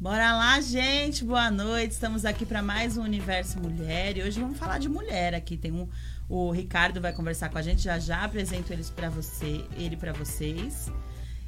Bora lá, gente. Boa noite. Estamos aqui para mais um Universo Mulher e hoje vamos falar de mulher aqui. Tem um o Ricardo vai conversar com a gente já já apresento eles para você, ele para vocês.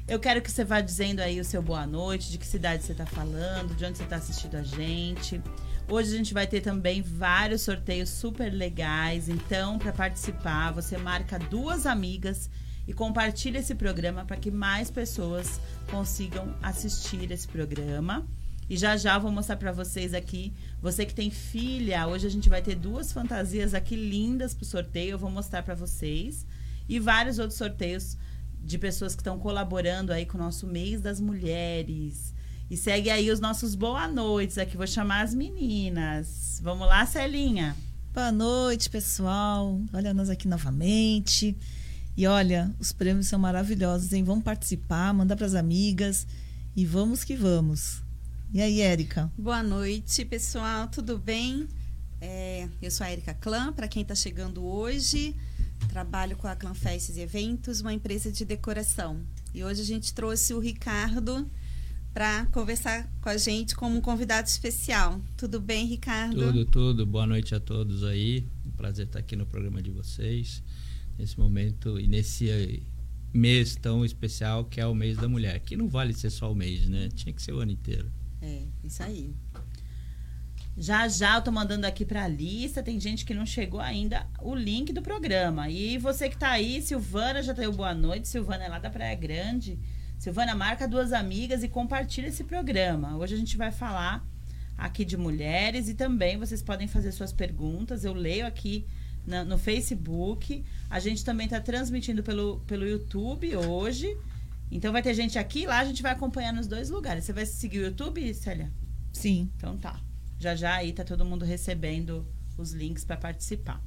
Eu quero que você vá dizendo aí o seu boa noite, de que cidade você está falando, de onde você está assistindo a gente. Hoje a gente vai ter também vários sorteios super legais. Então, para participar, você marca duas amigas e compartilha esse programa para que mais pessoas consigam assistir esse programa. E já já vou mostrar para vocês aqui. Você que tem filha, hoje a gente vai ter duas fantasias aqui lindas pro sorteio. Eu vou mostrar para vocês. E vários outros sorteios de pessoas que estão colaborando aí com o nosso mês das mulheres. E segue aí os nossos boa noites aqui. Vou chamar as meninas. Vamos lá, Celinha. Boa noite, pessoal. Olha nós aqui novamente. E olha, os prêmios são maravilhosos, hein? Vamos participar, mandar para as amigas e vamos que vamos. E aí, Érica? Boa noite, pessoal. Tudo bem? É, eu sou a Érica Clã, para quem está chegando hoje. Trabalho com a Clã Festes e Eventos, uma empresa de decoração. E hoje a gente trouxe o Ricardo para conversar com a gente como um convidado especial. Tudo bem, Ricardo? Tudo, tudo. Boa noite a todos aí. Um prazer estar aqui no programa de vocês. Nesse momento e nesse mês tão especial que é o mês da mulher. Que não vale ser só o mês, né? Tinha que ser o ano inteiro. É, isso aí. Já já eu tô mandando aqui pra lista. Tem gente que não chegou ainda o link do programa. E você que tá aí, Silvana já deu boa noite. Silvana é lá da Praia Grande. Silvana, marca duas amigas e compartilha esse programa. Hoje a gente vai falar aqui de mulheres e também vocês podem fazer suas perguntas. Eu leio aqui na, no Facebook. A gente também está transmitindo pelo, pelo YouTube hoje. Então vai ter gente aqui e lá, a gente vai acompanhar nos dois lugares. Você vai seguir o YouTube, Célia? Sim. Então tá. Já já aí tá todo mundo recebendo os links para participar.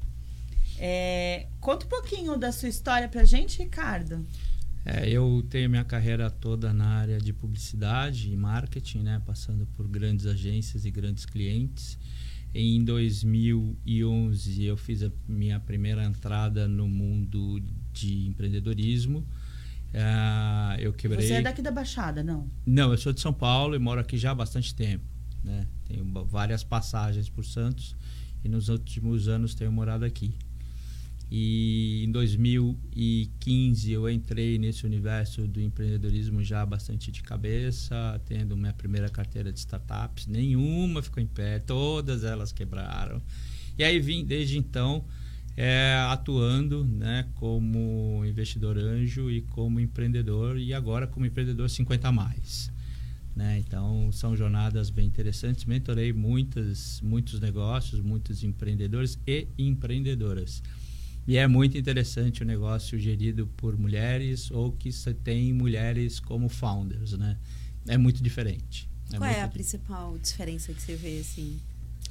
É, conta um pouquinho da sua história pra gente, Ricardo. É, eu tenho minha carreira toda na área de publicidade e marketing, né, passando por grandes agências e grandes clientes. Em 2011 eu fiz a minha primeira entrada no mundo de empreendedorismo Uh, eu quebrei. Você é daqui da Baixada, não? Não, eu sou de São Paulo e moro aqui já há bastante tempo. Né? Tenho várias passagens por Santos e nos últimos anos tenho morado aqui. E em 2015 eu entrei nesse universo do empreendedorismo já bastante de cabeça, tendo minha primeira carteira de startups. Nenhuma ficou em pé, todas elas quebraram. E aí vim desde então é, atuando né, como investidor anjo e como empreendedor e agora como empreendedor 50 mais. Né? Então são jornadas bem interessantes. Mentorei muitas, muitos negócios, muitos empreendedores e empreendedoras. E é muito interessante o negócio gerido por mulheres ou que tem mulheres como founders, né? É muito diferente. É Qual é a principal diferença que você vê assim?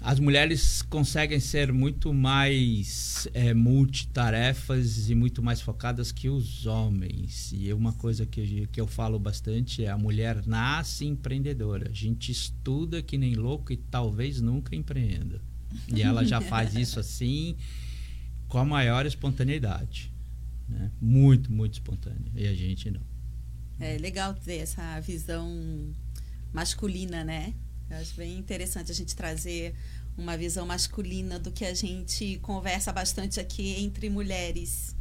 As mulheres conseguem ser muito mais é, multitarefas e muito mais focadas que os homens. E uma coisa que, que eu falo bastante é a mulher nasce empreendedora. A gente estuda que nem louco e talvez nunca empreenda. E ela já faz isso assim com a maior espontaneidade. Né? Muito, muito espontânea. E a gente não. É legal ter essa visão masculina, né? Eu acho bem interessante a gente trazer uma visão masculina do que a gente conversa bastante aqui entre mulheres.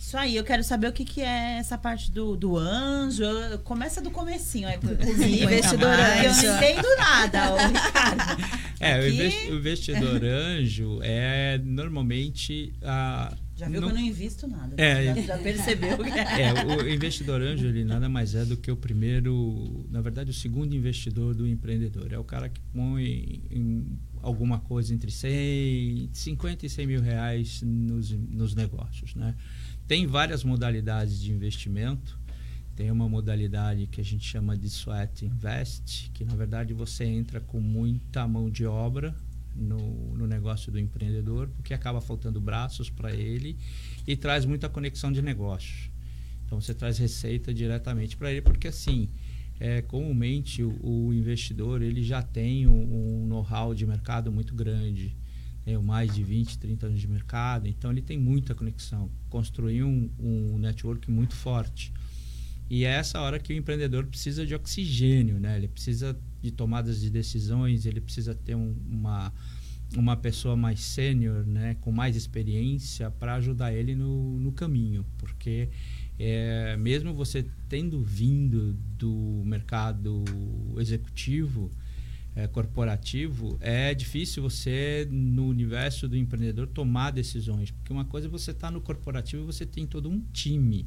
Isso aí, eu quero saber o que, que é essa parte do, do anjo. Começa do comecinho aí comigo. investidor anjo. Eu não entendo nada, ô, Ricardo. É, Aqui... o investidor anjo é normalmente a já viu não... que eu não invisto nada. É, já, já percebeu que é. é. O investidor anjo, ele nada mais é do que o primeiro, na verdade, o segundo investidor do empreendedor. É o cara que põe alguma coisa entre 100, 50 e 100 mil reais nos, nos negócios. Né? Tem várias modalidades de investimento. Tem uma modalidade que a gente chama de sweat invest, que na verdade você entra com muita mão de obra no, no negócio do empreendedor, porque acaba faltando braços para ele e traz muita conexão de negócios. Então você traz receita diretamente para ele, porque assim, é, comumente o, o, investidor ele já tem um, um know-how de mercado muito grande, tem mais de 20, 30 anos de mercado, então ele tem muita conexão, construiu um, um network muito forte. E é essa hora que o empreendedor precisa de oxigênio, né? Ele precisa de tomadas de decisões, ele precisa ter um, uma, uma pessoa mais sênior, né? Com mais experiência para ajudar ele no, no caminho. Porque é, mesmo você tendo vindo do mercado executivo, é, corporativo, é difícil você, no universo do empreendedor, tomar decisões. Porque uma coisa é você estar tá no corporativo e você tem todo um time.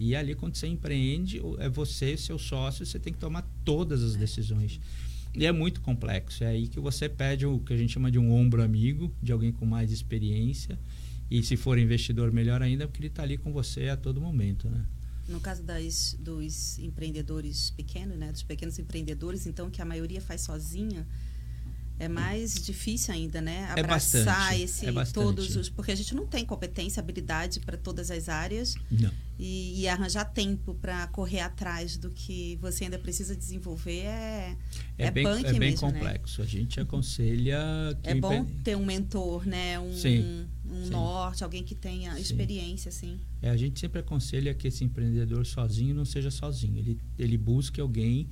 E ali, quando você empreende, é você, seu sócio, você tem que tomar todas as decisões. E é muito complexo. É aí que você pede o que a gente chama de um ombro amigo, de alguém com mais experiência. E se for investidor, melhor ainda, porque ele está ali com você a todo momento, né? No caso das, dos empreendedores pequenos, né, dos pequenos empreendedores, então que a maioria faz sozinha, é mais difícil ainda, né? É Abraçar é bastante, esse é todos os. Porque a gente não tem competência, habilidade para todas as áreas. Não. E, e arranjar tempo para correr atrás do que você ainda precisa desenvolver é. É, é bem, é bem mesmo, né? complexo. Né? A gente aconselha. é bom ter um mentor, né? Um, sim, um sim. norte, alguém que tenha sim. experiência, assim. É, a gente sempre aconselha que esse empreendedor sozinho não seja sozinho. Ele, ele busque alguém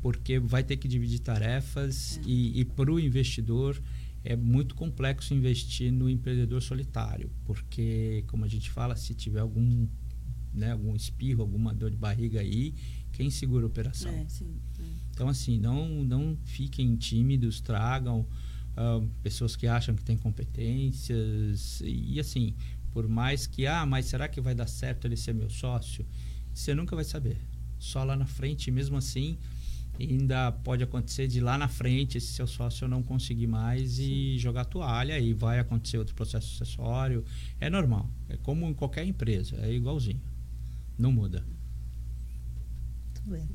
porque vai ter que dividir tarefas é. e, e para o investidor é muito complexo investir no empreendedor solitário, porque, como a gente fala, se tiver algum, né, algum espirro, alguma dor de barriga aí, quem segura a operação? É, sim, é. Então, assim, não, não fiquem tímidos, tragam uh, pessoas que acham que têm competências e, assim, por mais que, ah, mas será que vai dar certo ele ser meu sócio? Você nunca vai saber. Só lá na frente, mesmo assim, ainda pode acontecer de lá na frente esse seu sócio não conseguir mais Sim. e jogar toalha e vai acontecer outro processo sucessório. É normal. É como em qualquer empresa, é igualzinho. Não muda.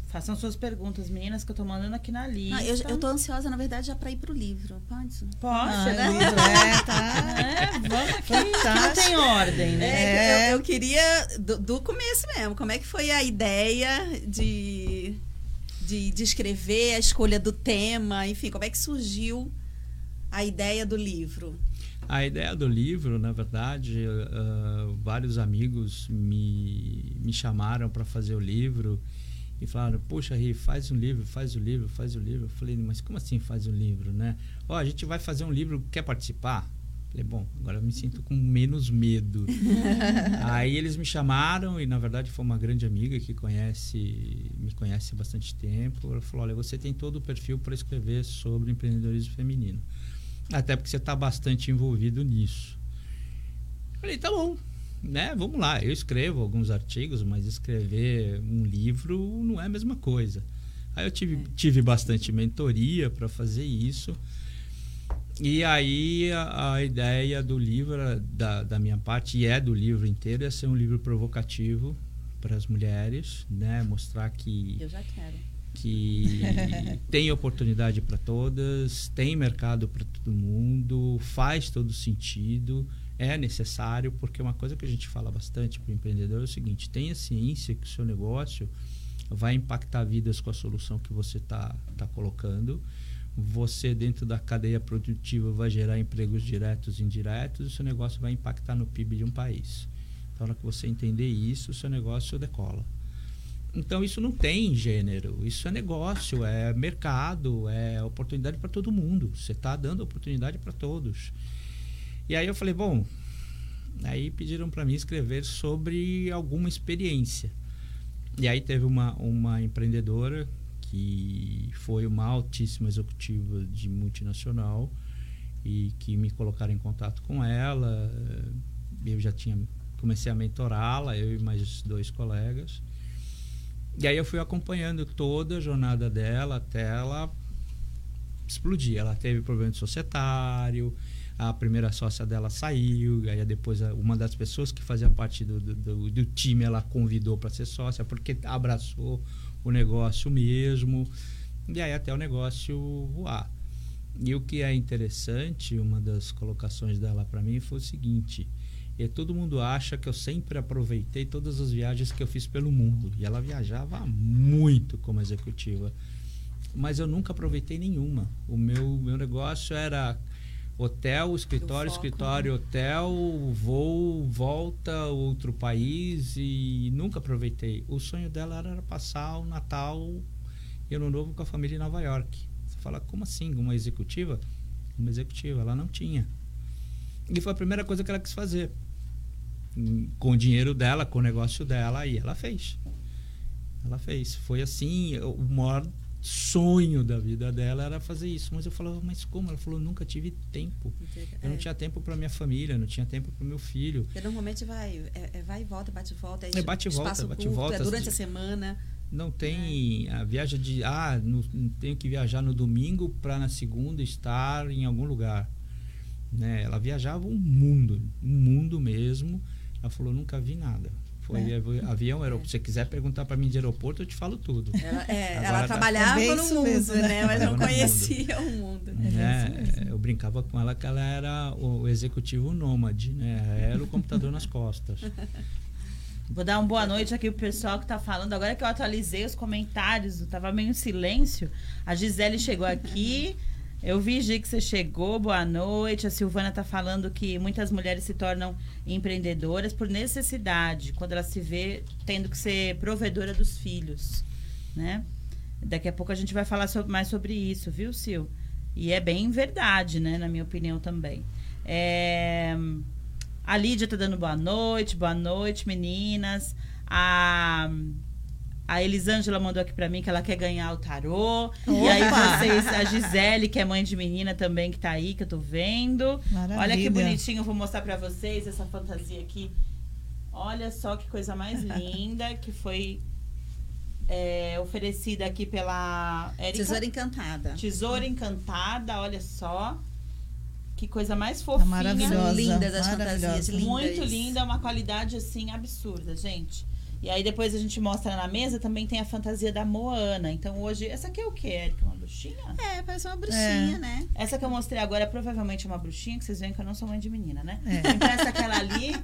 Façam suas perguntas, meninas, que eu tô mandando aqui na lista. Ah, eu, eu tô ansiosa, na verdade, já para ir pro livro. Pode? Pode, ah, né? Livro, é, tá. É, vamos aqui. Não tem ordem, né? É, eu, eu, queria, do, do começo mesmo, como é que foi a ideia de de, de escrever, a escolha do tema, enfim, como é que surgiu a ideia do livro? A ideia do livro, na verdade, uh, vários amigos me, me chamaram para fazer o livro e falaram: Poxa, Ri, faz um livro, faz o um livro, faz o um livro. Eu falei: Mas como assim faz um livro, né? Ó, oh, a gente vai fazer um livro, quer participar? Falei, bom, agora eu me sinto com menos medo. Aí eles me chamaram e na verdade foi uma grande amiga que conhece, me conhece há bastante tempo. Ela falou: "Olha, você tem todo o perfil para escrever sobre empreendedorismo feminino. Até porque você está bastante envolvido nisso." Falei: "Tá bom, né? Vamos lá. Eu escrevo alguns artigos, mas escrever um livro não é a mesma coisa." Aí eu tive, é. tive bastante mentoria para fazer isso. E aí a, a, ideia do livro, da, da minha parte, e é do livro inteiro, é ser um livro provocativo para as mulheres, né? Mostrar que. Eu já quero. Que tem oportunidade para todas, tem mercado para todo mundo, faz todo sentido, é necessário, porque uma coisa que a gente fala bastante para o empreendedor é o seguinte: tenha ciência que o seu negócio vai impactar vidas com a solução que você está tá colocando você dentro da cadeia produtiva vai gerar empregos diretos e indiretos, o seu negócio vai impactar no PIB de um país. Então, na hora que você entender isso, o seu negócio decola. Então, isso não tem gênero, isso é negócio, é mercado, é oportunidade para todo mundo. Você está dando oportunidade para todos. E aí eu falei, bom, aí pediram para mim escrever sobre alguma experiência. E aí teve uma, uma empreendedora que foi uma altíssima executiva de multinacional e que me colocaram em contato com ela. Eu já tinha comecei a mentorá-la, eu e mais dois colegas. E aí eu fui acompanhando toda a jornada dela até ela explodir. Ela teve problema de societário, a primeira sócia dela saiu, aí depois uma das pessoas que fazia parte do, do, do time ela convidou para ser sócia porque abraçou o negócio mesmo, e aí até o negócio voar. E o que é interessante, uma das colocações dela para mim foi o seguinte: é, todo mundo acha que eu sempre aproveitei todas as viagens que eu fiz pelo mundo. E ela viajava muito como executiva. Mas eu nunca aproveitei nenhuma. O meu, meu negócio era hotel, escritório, escritório, né? hotel, voo, volta, outro país e nunca aproveitei. O sonho dela era passar o Natal e Ano Novo com a família em Nova York. Você fala, como assim? Uma executiva? Uma executiva, ela não tinha. E foi a primeira coisa que ela quis fazer. Com o dinheiro dela, com o negócio dela, e ela fez. Ela fez. Foi assim, o maior sonho da vida dela era fazer isso. Mas eu falava, mas como? Ela falou, nunca tive tempo. Eu não É. tinha tempo para minha família, não tinha tempo para meu filho. Porque normalmente vai, é, é vai e volta, bate e volta. É bate e volta, bate e curto, volta. É durante a semana. Não tem a viagem de ah, no, tenho que viajar no domingo para na segunda estar em algum lugar. Né? Ela viajava um mundo, um mundo mesmo. Ela falou, nunca vi nada. Foi É. avi- avião, aeroporto. Se você quiser perguntar para mim de aeroporto, eu te falo tudo. Ela, é, Agora ela tá- trabalhava É bem no isso mundo, mesmo, né? né? Mas não Trabalhava no conhecia o mundo. É né? mesmo. Eu brincava com ela que ela era o executivo nômade, né? Era o computador nas costas. Vou dar uma boa noite aqui pro pessoal que tá falando. Agora que eu atualizei os comentários, eu tava meio em silêncio. A Gisele chegou aqui. Eu vi, Gi, que você chegou. Boa noite. A Silvana tá falando que muitas mulheres se tornam empreendedoras por necessidade, quando ela se vê tendo que ser provedora dos filhos, né? Daqui a pouco a gente vai falar so- mais sobre isso, viu, Sil? E é bem verdade, né? Na minha opinião também. É... A Lídia tá dando boa noite, boa noite, meninas. A, a Elisângela mandou aqui pra mim que ela quer ganhar o tarô. E aí Opa! vocês, a Gisele, que é mãe de menina também, que tá aí, que eu tô vendo. Maravilha. Olha que bonitinho, eu vou mostrar pra vocês essa fantasia aqui. Olha só que coisa mais linda, que foi é, oferecida aqui pela Érica. Tesoura encantada. Tesoura Encantada, olha só. Que coisa mais Tá fofinha. maravilhosa. lindas as maravilhosa. fantasias, lindas. Muito linda, uma qualidade assim absurda, gente. E aí depois a gente mostra na mesa, também tem a fantasia da Moana. Então hoje, essa aqui é o quê, Érica? Uma bruxinha? É, parece uma bruxinha, É. né? Essa que eu mostrei agora é provavelmente uma bruxinha, que vocês veem que eu não sou mãe de menina, né? É. Então essa aquela ali,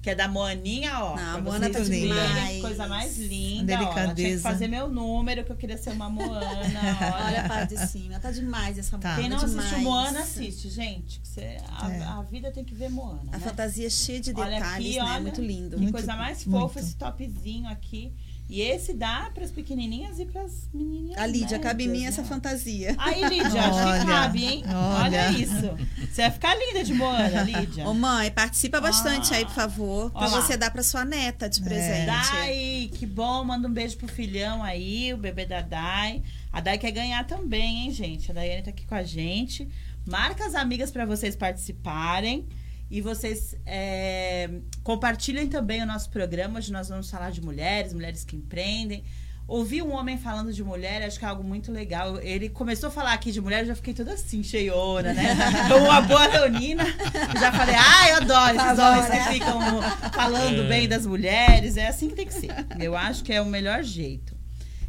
que é da Moaninha, ó. Não, a Moana tá que Coisa mais linda, ó. Ela tinha que Delicadeza. fazer meu número, que eu queria ser uma Moana, olha. Olha a parte de cima. Tá demais essa Tá. Quem não assistiu demais. Moana, assiste, gente. você- a, É. a vida tem que ver Moana. A né? fantasia cheia de Olha detalhes, aqui, né? olha. Muito lindo. Que Muito, coisa mais muito. fofa esse topzinho aqui. E esse dá para as pequenininhas e para as menininhas. A Lídia, cabe em mim essa né? fantasia. Aí, Lídia, acho Olha, que cabe, hein? Olha. olha. isso. Você vai ficar linda de Moana, Lídia. Ô, mãe, participa bastante Ah. aí, por favor, pra Ó lá. você dar pra sua neta É. de presente. Dai, que bom. Manda um beijo pro filhão aí, o bebê da Dai. A Dai quer ganhar também, hein, gente? A Daiane tá aqui com a gente. Marca as amigas para vocês participarem. E vocês é, compartilhem também o nosso programa. Hoje nós vamos falar de mulheres, mulheres que empreendem. Ouvir um homem falando de mulher, acho que é algo muito legal. Ele começou a falar aqui de mulher, eu já fiquei toda assim, cheiona, né? Como uma boa leonina. Já falei, ah, eu adoro esses homens que ficam falando É. bem das mulheres. É assim que tem que ser. Eu acho que é o melhor jeito.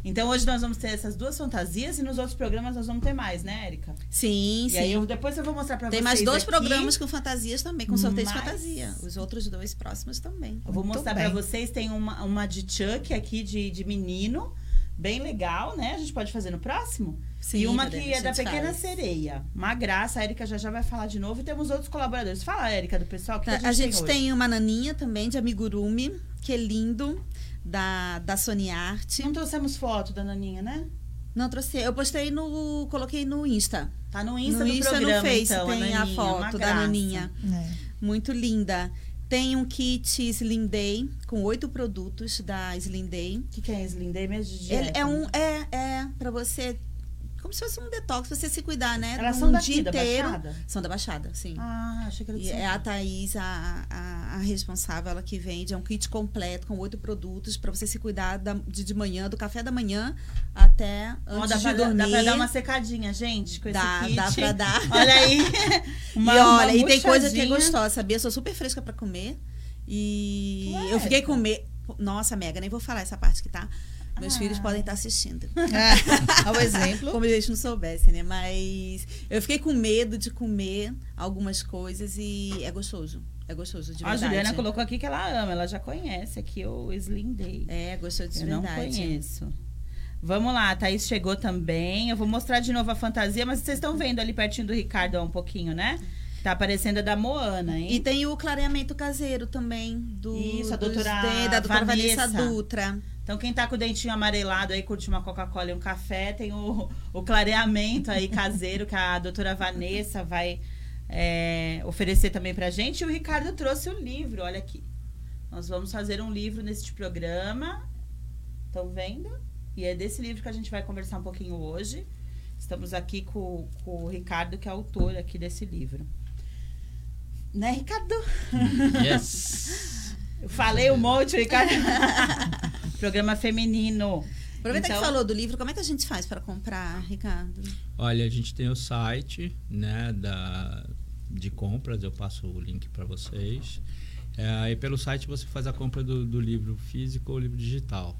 Então hoje nós vamos ter essas duas fantasias e nos outros programas nós vamos ter mais, né, Érica? Sim, E sim. aí eu, depois eu vou mostrar pra Tem vocês. mais dois aqui. programas com fantasias também, com sorteio de Mas- fantasia. Os outros dois próximos também. Eu vou Muito mostrar pra vocês. Tem uma, uma de Chuck aqui, de, de menino. Bem legal, né? A gente pode fazer no próximo? Sim, e uma que é a da gente Pequena. Sereia. Uma graça. A Erika já já vai falar de novo. E temos outros colaboradores. Fala, Erika, do pessoal. Que Tá, que a gente hoje? tem uma naninha também de amigurumi, que é lindo, da, da Sony Art. Não trouxemos foto da Naninha, né? Não trouxe, eu postei no, coloquei no Insta. Tá no Insta no do Insta programa, no Face então, tem a Naninha, uma foto da naninha. É. Muito linda. Tem um kit Slim Day com oito produtos da Slim Day. O que, que é Slim Day mesmo de Ele dieta? é um é é para você como se fosse um detox, você se cuidar, né? Elas um são daqui, dia da inteiro. Baixada? São da Baixada, sim. Ah, achei que era de E é a. Thaís, a, a, a responsável, ela que vende. É um kit completo com oito produtos para você se cuidar da- de, de manhã, do café da manhã até antes dá, de pra, dormir. dá pra dar uma secadinha, gente, com Dá- esse kit. dá pra dar. Olha aí. Uma- e olha, e tem coisa que é gostosa, sabia? Eu sou super fresca para comer. E Ué, eu fiquei com medo. Nossa, Mega, nem vou falar essa parte que tá. Meus Ah. filhos podem estar assistindo. É, ao exemplo. Como eles não soubessem, né? Mas eu fiquei com medo de comer algumas coisas e é gostoso. É gostoso, de A verdade. Juliana colocou aqui que ela ama, ela já conhece aqui o Slim Day. É, gostoso de Eu não verdade. conheço. Vamos lá, a Thaís chegou também. Eu vou mostrar de novo a fantasia, mas vocês estão vendo ali pertinho do Ricardo um pouquinho, né? Tá aparecendo a da Moana, hein? E tem o clareamento caseiro também, do, Isso, a dos doutora de- da doutora Vanessa, Vanessa. Dutra. Então, quem tá com o dentinho amarelado aí, curte uma Coca-Cola e um café, tem o, o clareamento aí caseiro que a doutora Vanessa vai é, oferecer também pra gente. E o Ricardo trouxe o livro, olha aqui. Nós vamos fazer um livro neste programa. Estão vendo? E é desse livro que a gente vai conversar um pouquinho hoje. Estamos aqui com, com o Ricardo, que é autor aqui desse livro. Né, Ricardo? Yes! Eu falei um monte, Ricardo. Programa feminino. Aproveita Então- que falou do livro, como é que a gente faz para comprar, Ricardo? Olha, a gente tem o site, né, da, de compras, eu passo o link para vocês. É, e pelo site você faz a compra do, do livro físico ou livro digital.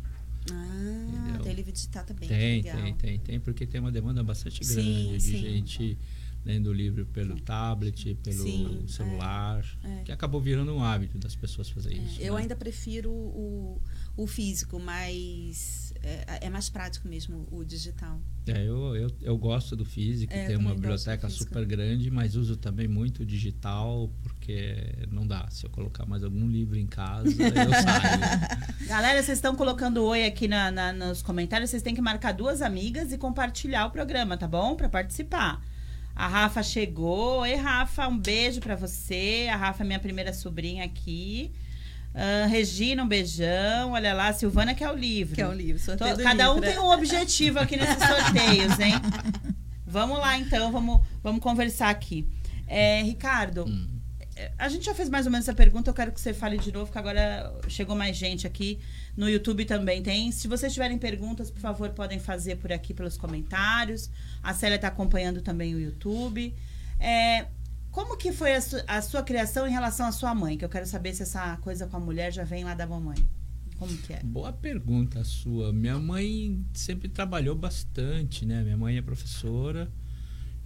Ah, Entendeu? tem livro digital também. Tem, legal. tem, tem, tem, porque tem uma demanda bastante Sim, grande de sim. gente lendo o livro pelo tablet, pelo Sim, celular, é. que acabou virando um hábito das pessoas fazer É, isso. eu né? ainda prefiro o, o físico, mas é, é mais prático mesmo o digital. É, eu, eu, eu gosto do físico, É, tem uma biblioteca super grande, mas uso também muito o digital, porque não dá. Se eu colocar mais algum livro em casa, eu saio. Galera, vocês estão colocando oi aqui na, na- nos comentários. Vocês têm que marcar duas amigas e compartilhar o programa, tá bom? Pra participar. A Rafa chegou. Oi, Rafa, um beijo pra você. A Rafa é minha primeira sobrinha aqui. Ah, Regina, um beijão. Olha lá, Silvana que é o livro. Que é o livro, Tô- sorteio do cada um livro. tem um objetivo aqui nesses sorteios, hein? Vamos lá, então, vamos, vamos conversar aqui. É, Ricardo, Hum. A gente já fez mais ou menos essa pergunta, eu quero que você fale de novo, que agora chegou mais gente aqui. No YouTube também tem. Se vocês tiverem perguntas, por favor, podem fazer por aqui pelos comentários. A Célia está acompanhando também o YouTube. É, como que foi a, su- a sua criação em relação à sua mãe? Que eu quero saber se essa coisa com a mulher já vem lá da mamãe. Como que é? Boa pergunta a sua. Minha mãe sempre trabalhou bastante, né? Minha mãe é professora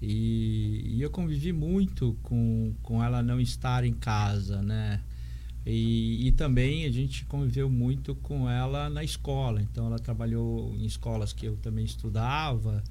e, e eu convivi muito com, com ela não estar em casa, né? E, e também a gente conviveu muito com ela na escola. Então ela trabalhou em escolas que eu também estudava.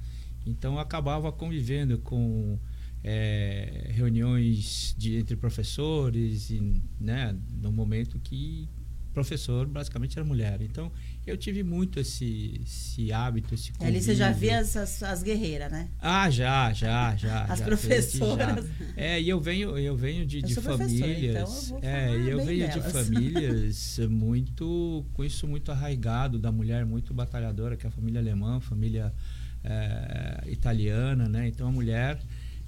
Então eu acabava convivendo com eh, reuniões de, entre professores, e, né? No momento que professor basicamente era mulher. Então eu tive muito esse, esse hábito, esse convívio. Ali você já via as, as, as guerreiras, né? Ah, já, já, já. As já, professoras. já. É, e eu venho, eu venho de, Eu de famílias. então eu vou é, eu venho de delas. famílias muito com isso muito arraigado da mulher muito batalhadora, que é a família alemã, família é, italiana, né? Então a mulher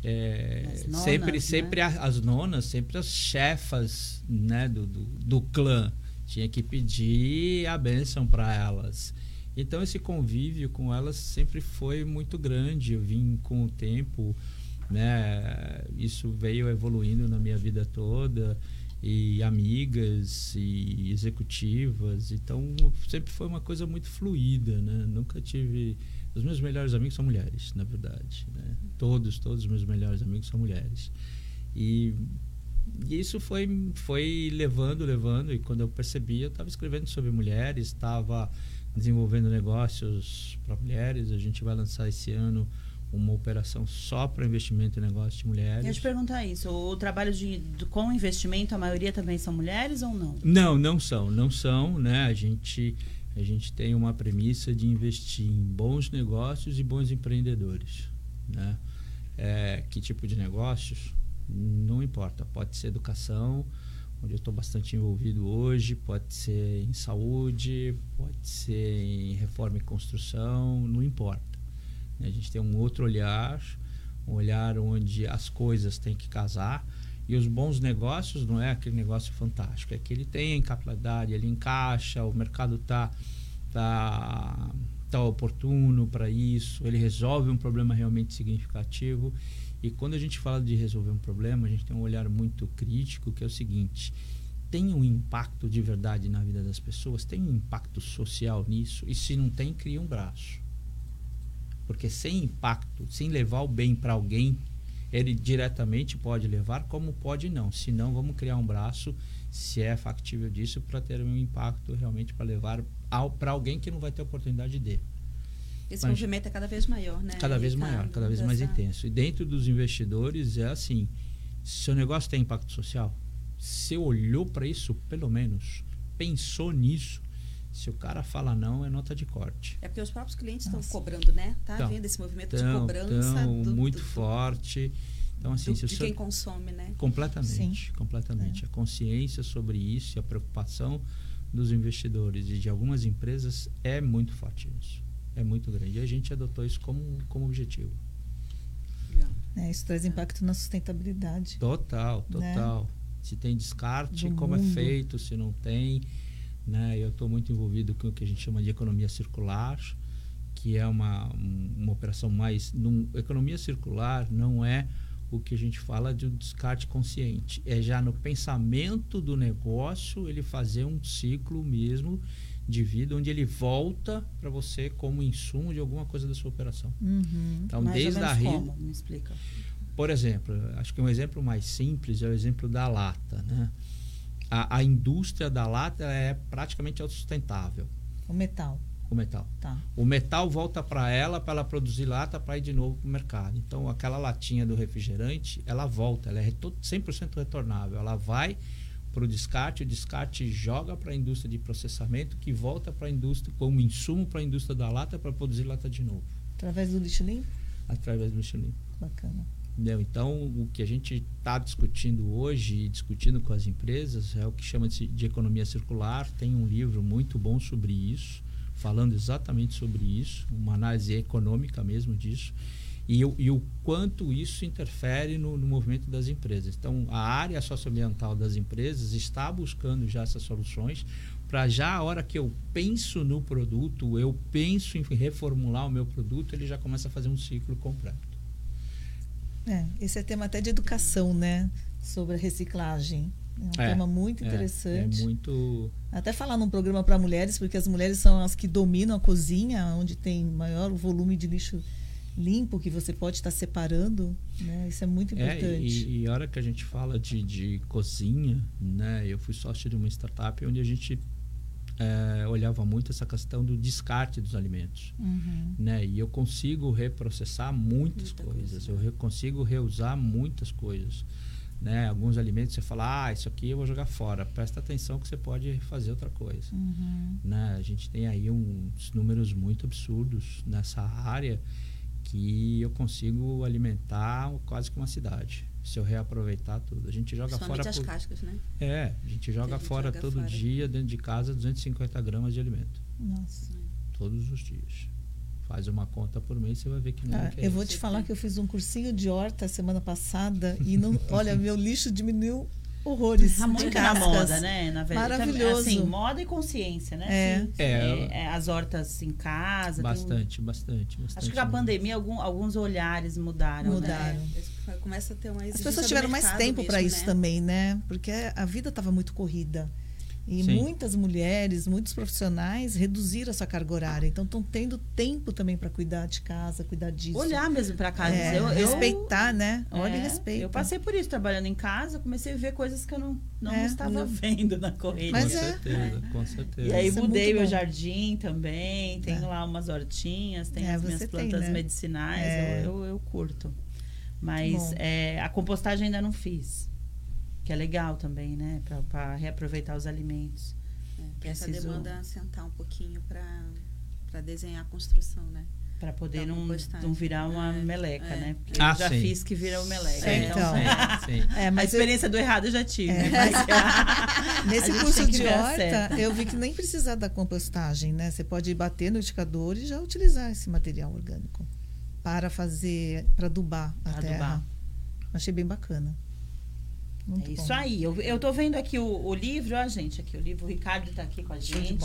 é, As nonas, sempre, né? sempre a- as nonas, sempre as chefas, né, do, do, do clã tinha que pedir a bênção para elas. Então esse convívio com elas sempre foi muito grande. Eu vim com o tempo, né? Isso veio evoluindo na minha vida toda e amigas e executivas. Então sempre foi uma coisa muito fluida, né? Nunca tive os meus melhores amigos são mulheres, na verdade, né? Todos, todos os meus melhores amigos são mulheres. E e isso foi, foi levando, levando, e quando eu percebi, eu estava escrevendo sobre mulheres, estava desenvolvendo negócios para mulheres. A gente vai lançar esse ano uma operação só para investimento em negócios de Eu mulheres. te perguntar isso. O trabalho de, com investimento, a maioria também são mulheres ou não? Não, não são, não são, né? A gente, a gente tem uma premissa de investir em bons negócios e bons empreendedores, né? É, que tipo de negócios? Não importa, pode ser educação, onde eu estou bastante envolvido hoje, pode ser em saúde, pode ser em reforma e construção, não importa. A gente tem um outro olhar, um olhar onde as coisas têm que casar. E os bons negócios não é aquele negócio fantástico, é que ele tem capilaridade, ele encaixa, o mercado está tá, tá oportuno para isso, ele resolve um problema realmente significativo. E quando a gente fala de resolver um problema, a gente tem um olhar muito crítico, que é o seguinte: tem um impacto de verdade na vida das pessoas? Tem um impacto social nisso? E se não tem, cria um braço. Porque sem impacto, sem levar o bem para alguém, ele diretamente pode levar, como pode não. Se não, vamos criar um braço, se é factível disso, para ter um impacto realmente para levar para alguém que não vai ter oportunidade de. Esse Mas- movimento é cada vez maior, né? Cada vez Ricardo? maior, cada vez mais intenso. E dentro dos investidores é assim, Seu negócio tem impacto social? Você olhou para isso, pelo menos, pensou nisso? Se o cara fala não, é nota de corte. É porque os próprios clientes estão cobrando, né? Tá Então, vendo esse movimento Então, de cobrança então, do, muito do- forte. Então, assim, do- se o de seu- quem consome, né? Completamente, completamente. A consciência sobre isso e a preocupação dos investidores e de algumas empresas é muito forte isso. É muito grande. E a gente adotou isso como, como objetivo. É, isso traz impacto na sustentabilidade. Total, Né? total. Se tem descarte, Do como é mundo. feito, se não tem. Né? Eu estou muito envolvido com o que a gente chama de economia circular, que é uma, um- uma operação mais. Num, economia circular não é o que a gente fala de um descarte consciente. É já no pensamento do negócio ele fazer um ciclo mesmo de vida onde ele volta para você como insumo de alguma coisa da sua operação. Uhum. Então, Mais desde a ri- como? Me explica. por exemplo, acho que um exemplo mais simples é o exemplo da lata. Né? A, a indústria da lata é praticamente autossustentável, O metal. O metal. Tá. O metal volta para ela para ela produzir lata para ir de novo para o mercado. Então, aquela latinha do refrigerante, ela volta, ela é reto- 100% retornável. Ela vai para o descarte, o descarte joga para a indústria de processamento, que volta para a indústria como insumo para a indústria da lata para produzir lata de novo, Através do lixo limpo? através do Michelin. Bacana. Entendeu? Então, o que a gente está discutindo hoje e discutindo com as empresas é o que chama de, de economia circular. Tem um livro muito bom sobre isso, falando exatamente sobre isso, uma análise econômica mesmo disso, e, e o quanto isso interfere no, no movimento das empresas. Então, a área socioambiental das empresas está buscando já essas soluções para já a hora que eu penso no produto, eu penso em reformular o meu produto, ele já começa a fazer um ciclo completo. É, esse é tema até de educação, né? Sobre a reciclagem. É um É, tema muito É, interessante. É, muito. Até falar num programa para mulheres, porque as mulheres são as que dominam a cozinha, onde tem maior volume de lixo limpo que você pode estar separando. Né? Isso é muito É, importante. e, e a hora que a gente fala de, de cozinha, né? Eu fui sócio de uma startup onde a gente é, olhava muito essa questão do descarte dos alimentos. Uhum. Né? E eu consigo reprocessar muitas Muita coisas, coisa. eu re- consigo reusar muitas coisas. Né? Alguns alimentos você fala, ah, isso aqui eu vou jogar fora. Presta atenção que você pode fazer outra coisa. Uhum. né? A gente tem aí uns números muito absurdos nessa área que eu consigo alimentar quase que uma cidade. Se eu reaproveitar tudo. A gente joga fora. as por- cascas, né? É, a gente joga a gente fora joga todo fora. dia dentro de casa 250 gramas de alimento. Nossa. Todos os dias. Faz uma conta por mês, você vai ver que não Ah, é eu vou isso. te falar que eu fiz um cursinho de horta semana passada e não, olha, meu lixo diminuiu horrores. Tá muito na moda, né? Na verdade, Maravilhoso. Assim, moda e consciência, né? É. Sim. É. É, as hortas em casa. tem um- Bastante, bastante, bastante. Acho que com a mesmo. pandemia algum- alguns olhares mudaram. Mudaram. Né? É, começa a ter uma As pessoas tiveram mais tempo para isso né? também, né? Porque a vida estava muito corrida. E Sim. muitas mulheres, muitos profissionais reduziram a sua carga horária. Então estão tendo tempo também para cuidar de casa, cuidar disso. Olhar mesmo pra casa. É, eu, eu- respeitar, né? Olha e é, respeita. Eu passei por isso trabalhando em casa, comecei a ver coisas que eu não, não É, estava não- vendo na corrida. Mas com é. certeza, com certeza. E aí Isso é mudei meu bom. jardim também, tenho É. lá umas hortinhas, tenho É, as minhas tem, plantas né? medicinais, É. eu, eu, eu curto. Mas é, a compostagem ainda não fiz. Que é legal também, né? Pra reaproveitar os alimentos. É, que essa demanda sentar um pouquinho para para desenhar a construção, né? Pra poder Pra não, não virar uma É, meleca, é. né? Porque Ah, eu já sim. fiz que vira uma meleca. É, então, então. é. Sim. É, a mas eu- experiência do errado eu já tive. É. né? Mas- Nesse a curso de a horta, eu vi que nem precisar da compostagem, né? Você pode bater no indicador e já utilizar esse material orgânico para fazer, para adubar a Pra terra. adubar. Achei bem bacana. Muito É isso bom. aí. Eu, eu tô vendo aqui o, o livro, ó, gente, aqui o livro. O Ricardo tá aqui com a gente.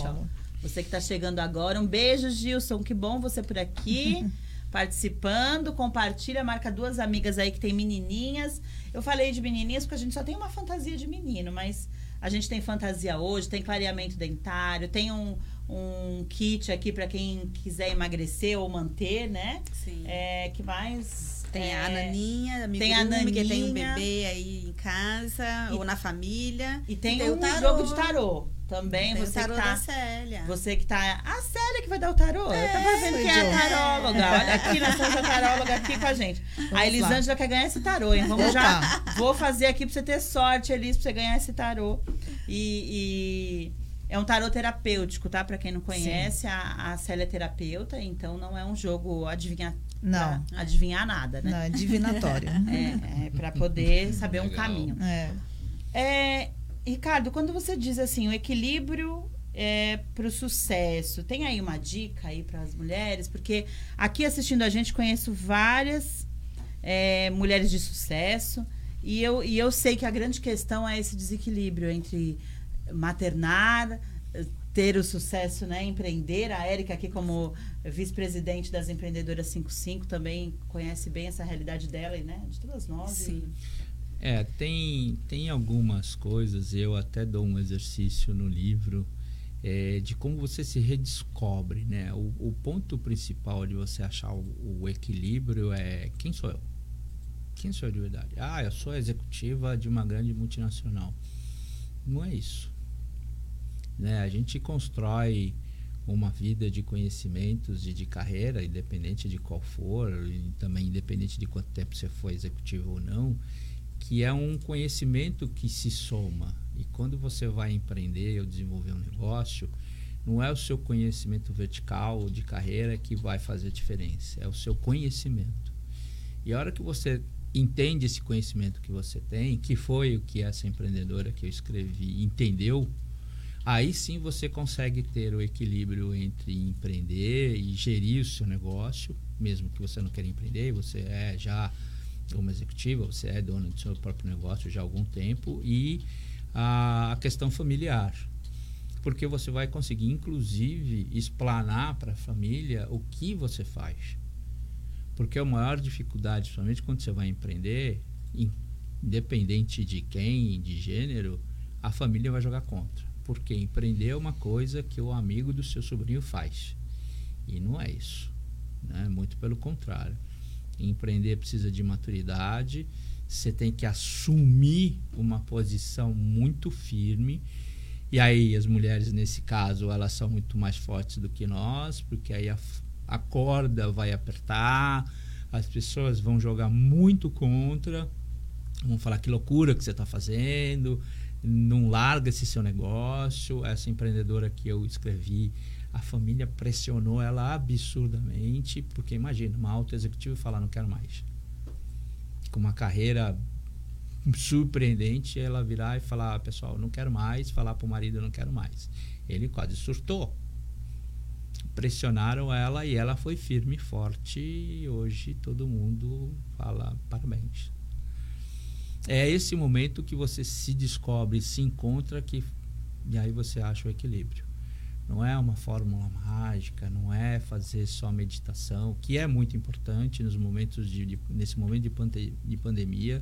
Você que tá chegando agora. Um beijo, Gilson. Que bom você por aqui. participando, compartilha, marca duas amigas aí que tem menininhas. Eu falei de menininhas porque a gente só tem uma fantasia de menino, mas a gente tem fantasia hoje, tem clareamento dentário, tem um, um kit aqui para quem quiser emagrecer ou manter, né? Sim. É, que mais? Tem É, a Naninha, amigurume, tem a que tem um bebê aí em casa E- ou na família. E tem, tem o um tarô. jogo de tarô. Também Tem o você que tarô tá. da Célia. Você que tá. A Célia que vai dar o tarô. eu tava vendo sou que é a taróloga. Olha aqui, nós temos a taróloga aqui com a gente. a Elisângela quer ganhar esse tarô, hein? Vamos já. Vou fazer aqui pra você ter sorte, Elis, pra você ganhar esse tarô. E. e é um tarô terapêutico, tá? Pra quem não conhece, a, a Célia é terapeuta, então não é um jogo adivinhar, Não. adivinhar nada, né? Não, é divinatório. É, é para poder saber um Legal. caminho. É. É, Ricardo, quando você diz assim, o equilíbrio é, para o sucesso, tem aí uma dica aí para as mulheres? Porque aqui assistindo a gente conheço várias é, mulheres de sucesso e eu, e eu sei que a grande questão é esse desequilíbrio entre maternar, ter o sucesso, né, empreender. A Érica aqui como vice-presidente das empreendedoras 55 também conhece bem essa realidade dela e né, de todas nós. e- Sim. É, tem, tem algumas coisas, eu até dou um exercício no livro é, de como você se redescobre, né? O, o ponto principal de você achar o, o equilíbrio é quem sou eu? Quem sou eu de verdade? Ah, eu sou a executiva de uma grande multinacional. Não é isso. Né? A gente constrói uma vida de conhecimentos e de carreira, independente de qual for, e também independente de quanto tempo você foi executivo ou não, que é um conhecimento que se soma. E quando você vai empreender ou desenvolver um negócio, não é o seu conhecimento vertical de carreira que vai fazer diferença, é o seu conhecimento. E a hora que você entende esse conhecimento que você tem, que foi o que essa empreendedora que eu escrevi entendeu, aí sim você consegue ter o equilíbrio entre empreender e gerir o seu negócio, mesmo que você não queira empreender, você é já uma executiva, você é dona do seu próprio negócio já há algum tempo e a questão familiar. Porque você vai conseguir, inclusive, explanar para a família o que você faz. Porque a maior dificuldade, principalmente quando você vai empreender, in- independente de quem, de gênero, a família vai jogar contra. Porque empreender é uma coisa que o amigo do seu sobrinho faz. E não é isso. Né? Muito pelo contrário. Empreender precisa de maturidade, você tem que assumir uma posição muito firme. E aí, as mulheres, nesse caso, elas são muito mais fortes do que nós, porque aí a, a corda vai apertar, as pessoas vão jogar muito contra, vão falar que loucura que você está fazendo, não larga esse seu negócio. Essa empreendedora que eu escrevi, a família pressionou ela absurdamente, porque imagina, uma alta executiva falar não quero mais. Com uma carreira surpreendente, ela virar e falar, pessoal, não quero mais, falar para o marido não quero mais. Ele quase surtou. Pressionaram ela e ela foi firme e forte e hoje todo mundo fala parabéns. É esse momento que você se descobre, se encontra que e aí você acha o equilíbrio. Não é uma fórmula mágica, não é fazer só meditação, que é muito importante nos momentos de, de- nesse momento de, pande- de pandemia.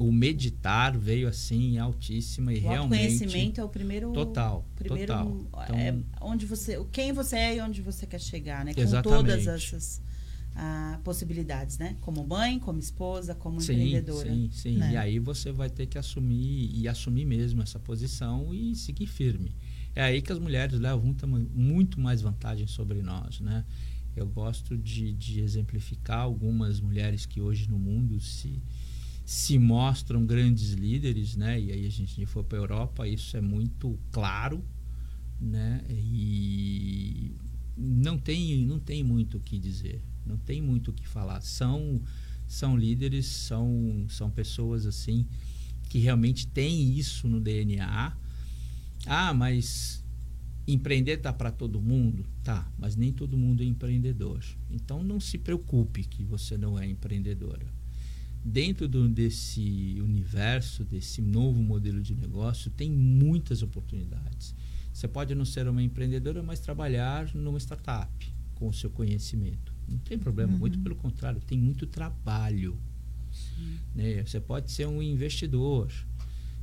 O meditar veio assim altíssima e O realmente autoconhecimento é o primeiro. total, primeiro total. Então, é onde você, quem você é e onde você quer chegar, né? Com Exatamente. todas essas ah, possibilidades, né? Como mãe, como esposa, como sim, empreendedora. sim, sim. né? E aí você vai ter que assumir e assumir mesmo essa posição e seguir firme. É aí que as mulheres levam muito, mais vantagem sobre nós, né? Eu gosto de, de exemplificar algumas mulheres que hoje no mundo se se mostram grandes líderes, né? E aí a gente for para a Europa, isso é muito claro, né? E não tem não tem muito o que dizer, não tem muito o que falar. São são líderes, são são pessoas assim que realmente têm isso no DNA. Ah, mas empreender tá para todo mundo, tá? Mas nem todo mundo é empreendedor. Então não se preocupe que você não é empreendedora dentro do, desse universo, desse novo modelo de negócio, tem muitas oportunidades. Você pode não ser uma empreendedora, mas trabalhar numa startup com o seu conhecimento. Não tem problema, Uhum. muito pelo contrário, tem muito trabalho. Né? Você pode ser um investidor.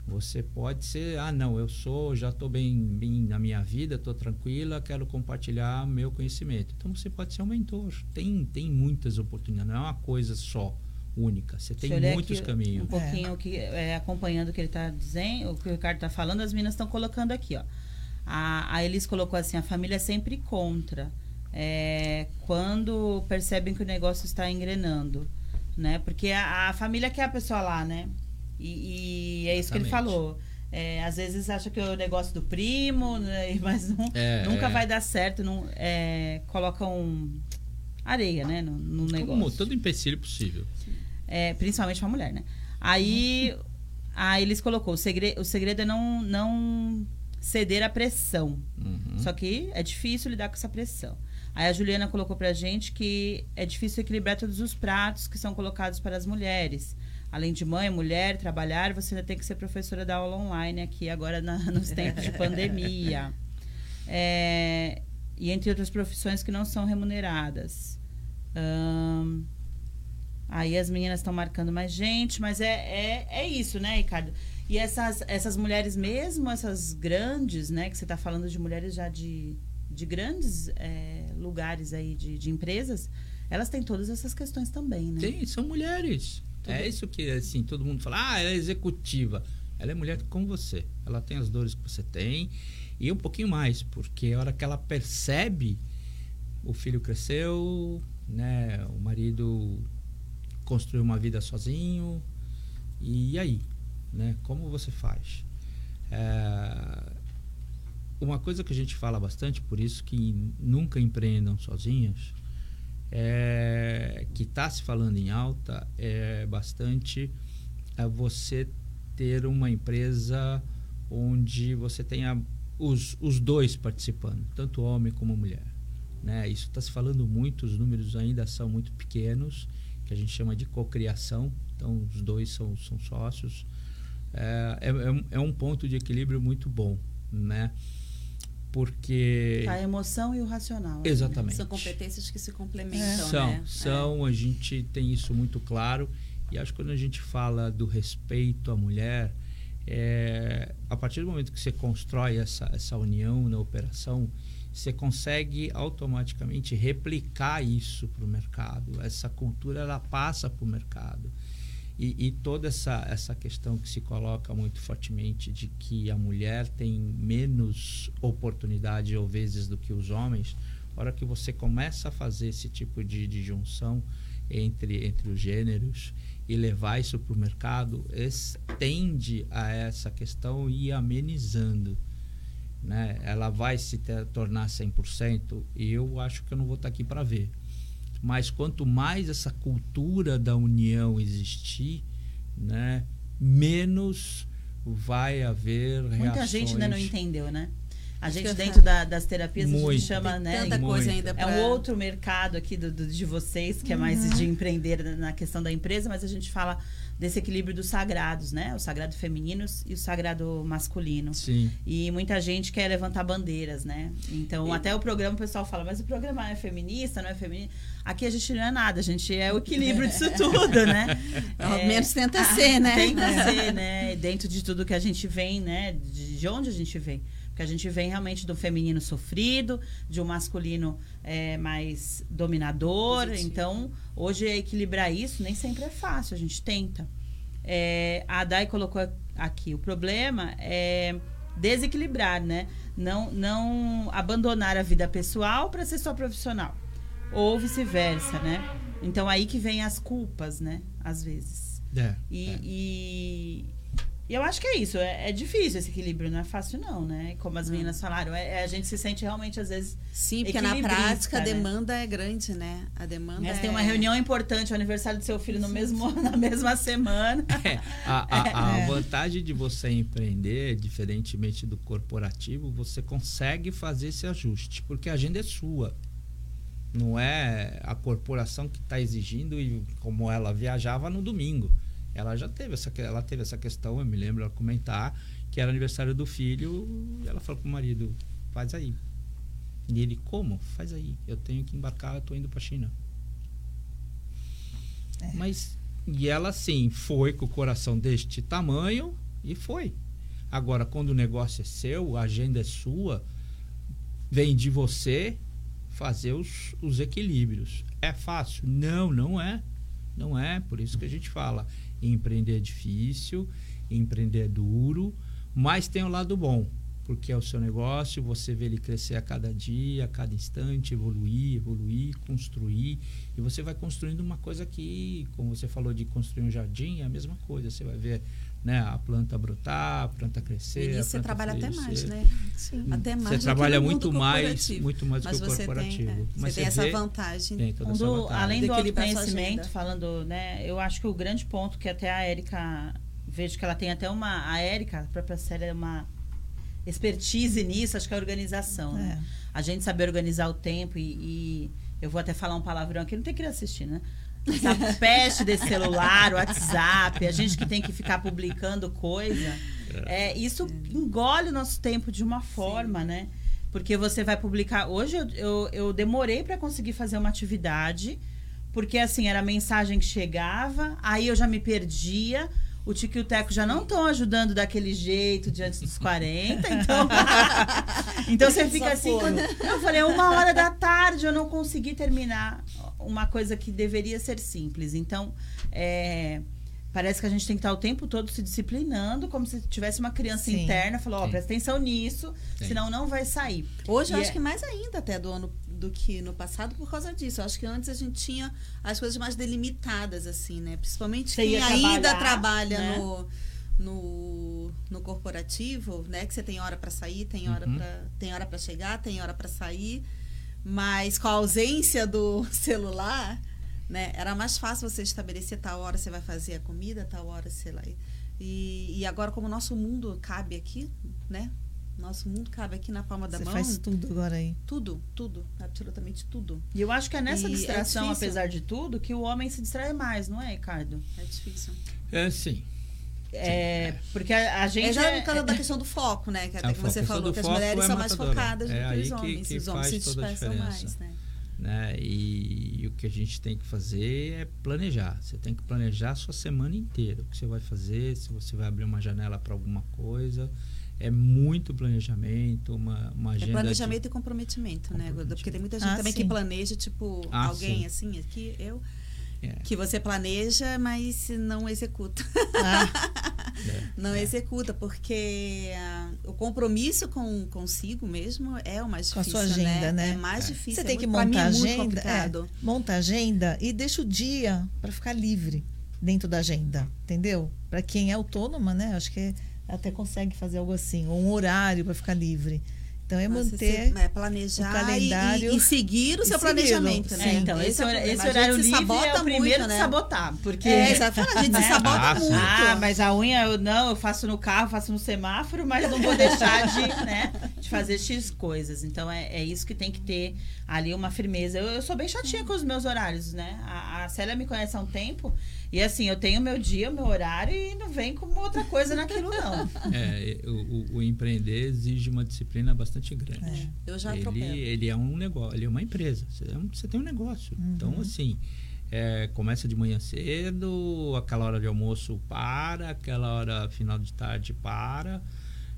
Você pode ser, ah, não, eu sou, já estou bem, bem na minha vida, estou tranquila, quero compartilhar meu conhecimento. Então você pode ser um mentor. Tem, tem muitas oportunidades, não é uma coisa só única. Você tem ler muitos aqui caminhos. Um pouquinho que é, acompanhando o que ele está dizendo, o que o Ricardo está falando, as meninas estão colocando aqui, ó. A, a Elis colocou assim: a família é sempre contra. É, quando percebem que o negócio está engrenando, né? Porque a, a família quer a pessoa lá, né? E, e é isso que ele falou. É, às vezes acha que é o negócio do primo, né? mas não, É, nunca é. vai dar certo. Não, é, colocam areia, né? No, no negócio. Como todo empecilho possível. É, principalmente uma mulher, né? Aí, aí eles colocou, o segredo, o segredo é não, não ceder à pressão. Uhum. Só que é difícil lidar com essa pressão. Aí a Juliana colocou pra gente que é difícil equilibrar todos os pratos que são colocados para as mulheres. Além de mãe, mulher, trabalhar, você ainda tem que ser professora da aula online aqui agora na- nos tempos de pandemia. É, e entre outras profissões que não são remuneradas. Aí as meninas estão marcando mais gente, mas é, é, é isso, né, Ricardo? E essas, essas mulheres mesmo, essas grandes, né, que você está falando de mulheres já de, de grandes é, lugares aí, de, de empresas, elas têm todas essas questões também, né? Tem, são mulheres. É isso que assim, todo mundo fala, ah, ela é executiva. Ela é mulher como você. Ela tem as dores que você tem e um pouquinho mais, porque a hora que ela percebe o filho cresceu, né, o marido construiu uma vida sozinho, e aí, né, como você faz? É, uma coisa que a gente fala bastante, por isso que nunca empreendam sozinhas, é, que está se falando em alta é bastante é você ter uma empresa onde você tenha os, os dois participando, tanto homem como mulher. Né? Isso está se falando muito, os números ainda são muito pequenos, que a gente chama de cocriação, então os dois são, são sócios. É, é, é um- é ponto de equilíbrio muito bom, né? Porque... A emoção e o racional. né? Exatamente. São competências que se complementam, são, né? são, a gente tem isso muito claro. E acho que quando a gente fala do respeito à mulher, é, a partir do momento que você constrói essa, essa união na operação, você consegue automaticamente replicar isso para o mercado. Essa cultura ela passa para o mercado. E, e toda essa, essa questão que se coloca muito fortemente de que a mulher tem menos oportunidade ou vezes do que os homens, a hora que você começa a fazer esse tipo de, de junção entre, entre os gêneros e levar isso para o mercado, es- tende a essa questão ir amenizando. Né? Ela vai se ter- tornar 100% e eu acho que eu não vou estar aqui para ver. Mas quanto mais essa cultura da união existir, né, menos vai haver Muita reações. gente ainda não entendeu, né? A Acho gente dentro da- das terapias a Muito. gente chama, Tem né? tanta Muito. coisa ainda É pra... um outro mercado aqui do, do- de vocês, que é mais de empreender na questão da empresa, mas a gente fala desse equilíbrio dos sagrados, né? O sagrado feminino e o sagrado masculino. Sim. E muita gente quer levantar bandeiras, né? Então, E- até o programa o pessoal fala, mas o programa é feminista, não é feminista? Aqui a gente não é nada, a gente é o equilíbrio disso tudo, né? Ao menos tenta ser, né? Tenta ser, né? Dentro de tudo que a gente vem, né? De de onde a gente vem. Porque a gente vem realmente do feminino sofrido, de um masculino é, mais dominador. Positivo. Então, hoje equilibrar isso nem sempre é fácil, a gente tenta. É, a Dai colocou aqui, o problema é desequilibrar, né? Não, não abandonar a vida pessoal para ser só profissional. Ou vice-versa, né? Então aí que vem as culpas, né? Às vezes. É, E, é. e- e eu acho que é isso. É, é difícil esse equilíbrio, não é fácil, não, né? Como as meninas falaram, é- é- a gente se sente realmente, às vezes. Sim, porque na prática a né? demanda é grande, né? A demanda? Você é... tem uma reunião importante, o aniversário do seu filho no mesmo, na mesma semana. É, a, a- a É. vantagem de você empreender, diferentemente do corporativo, você consegue fazer esse ajuste, porque a agenda é sua. Não é a corporação que está exigindo e como ela viajava no domingo. Ela já teve essa, ela teve essa questão, eu me lembro ela comentar, que era aniversário do filho, e ela falou pro marido, faz aí. E ele, como? Faz aí. Eu tenho que embarcar, eu tô indo pra China. É. Mas, e ela sim, foi com o coração deste tamanho e foi. Agora, quando o negócio é seu, a agenda é sua, vem de você fazer os, os equilíbrios. É fácil? Não, não é. Não é, por isso que a gente fala, empreender é difícil, empreender é duro, mas tem o um lado bom porque é o seu negócio, você vê ele crescer a cada dia, a cada instante, evoluir, evoluir, construir, e você vai construindo uma coisa que, como você falou de construir um jardim, é a mesma coisa, você vai ver né, a planta brotar, a planta crescer. E você trabalha até mais, né? Sim. Até mais. Você trabalha muito mais, muito mais que o corporativo. Tem, é, Mas você tem essa vantagem. Tem toda essa do, vantagem. além do autoconhecimento, falando, né? Eu acho que o grande ponto que até a Érica vejo que ela tem até uma a Érica, a própria série é uma expertise nisso, acho que é a organização, né? A gente saber organizar o tempo e, e eu vou até falar um palavrão aqui, não tem que ir assistir, né? Essa peste desse celular, WhatsApp, a gente que tem que ficar publicando coisa, é, isso engole o nosso tempo de uma forma, né? Porque você vai publicar. Hoje eu, eu, eu demorei para conseguir fazer uma atividade, porque assim, era a mensagem que chegava, aí eu já me perdia. O Tico e o Teco já não estão ajudando daquele jeito diante dos 40, então. então você fica assim. Quando, eu falei, uma hora da tarde eu não consegui terminar uma coisa que deveria ser simples. Então, é, parece que a gente tem que estar o tempo todo se disciplinando, como se tivesse uma criança Sim. interna, falou, ó, Sim. presta atenção nisso, Sim. senão não vai sair. Hoje eu E acho é- que mais ainda até do ano do que no passado por causa disso. Eu acho que antes a gente tinha as coisas mais delimitadas, assim, né? Principalmente Você quem ainda trabalha né? no, no, no corporativo, né? Que você tem hora para sair, tem hora Uhum. para tem hora para chegar, tem hora para sair. Mas com a ausência do celular, né? Era mais fácil você estabelecer tal hora você vai fazer a comida, tal hora, sei lá. E, e agora, como o nosso mundo cabe aqui, né? Nosso mundo cabe aqui na palma da Você mão. faz tudo agora aí. Tudo, tudo, absolutamente tudo. E eu acho que é nessa E é distração, difícil. apesar de tudo, que o homem se distrai mais, não é, Ricardo? É difícil. É, sim. É, porque a, a gente. É já é- por causa da questão do foco, né? Que até A que você falou que as mulheres é são mais focadas É do que os que- homens. que os homens se faz toda a dispersam mais, diferença. né? né? E, e o que a gente tem que fazer é planejar. Você tem que planejar a sua semana inteira. O que você vai fazer, se você vai abrir uma janela para alguma coisa. É muito planejamento, uma, uma É agenda. planejamento e comprometimento, né, Gordo? Porque tem muita gente Ah, também que sim. planeja, tipo, Ah, alguém sim. assim, aqui, eu. É, Que você planeja, mas não executa. Ah, é, Não é. executa, porque ah, o compromisso com consigo mesmo é o mais Com a difícil, sua agenda, né? É mais É. difícil. Você é tem que muito- pra mim montar é muito agenda, é, monta a agenda e deixa o dia para ficar livre dentro da agenda, entendeu? Para quem é autônoma, né? Acho que até consegue fazer algo assim, ou um horário para ficar livre. Então é Você manter se- é, planejar o calendário e, e seguir o seu planejamento, né? É, então, esse, é esse A gente horário livre é o primeiro muito, de né? sabotar. Porque. É, exatamente. A gente se Né? sabota Ah, muito. Ah, mas a unha eu não, eu faço no carro, faço no semáforo, mas não vou deixar de, né, de fazer X coisas. Então é, é isso que tem que ter ali uma firmeza. Eu, eu sou bem chatinha com os meus horários, né? A, a Célia me conhece há um tempo e assim, eu tenho meu dia, meu horário e não vem com outra coisa naquilo, não. É, o, o- o empreender exige uma disciplina bastante grande. Eu já ele, atropelo. ele é um negócio, ele é uma empresa. Você, é um- você tem um negócio. Então, assim, é, começa de manhã cedo, aquela hora de almoço para, aquela hora final de tarde para.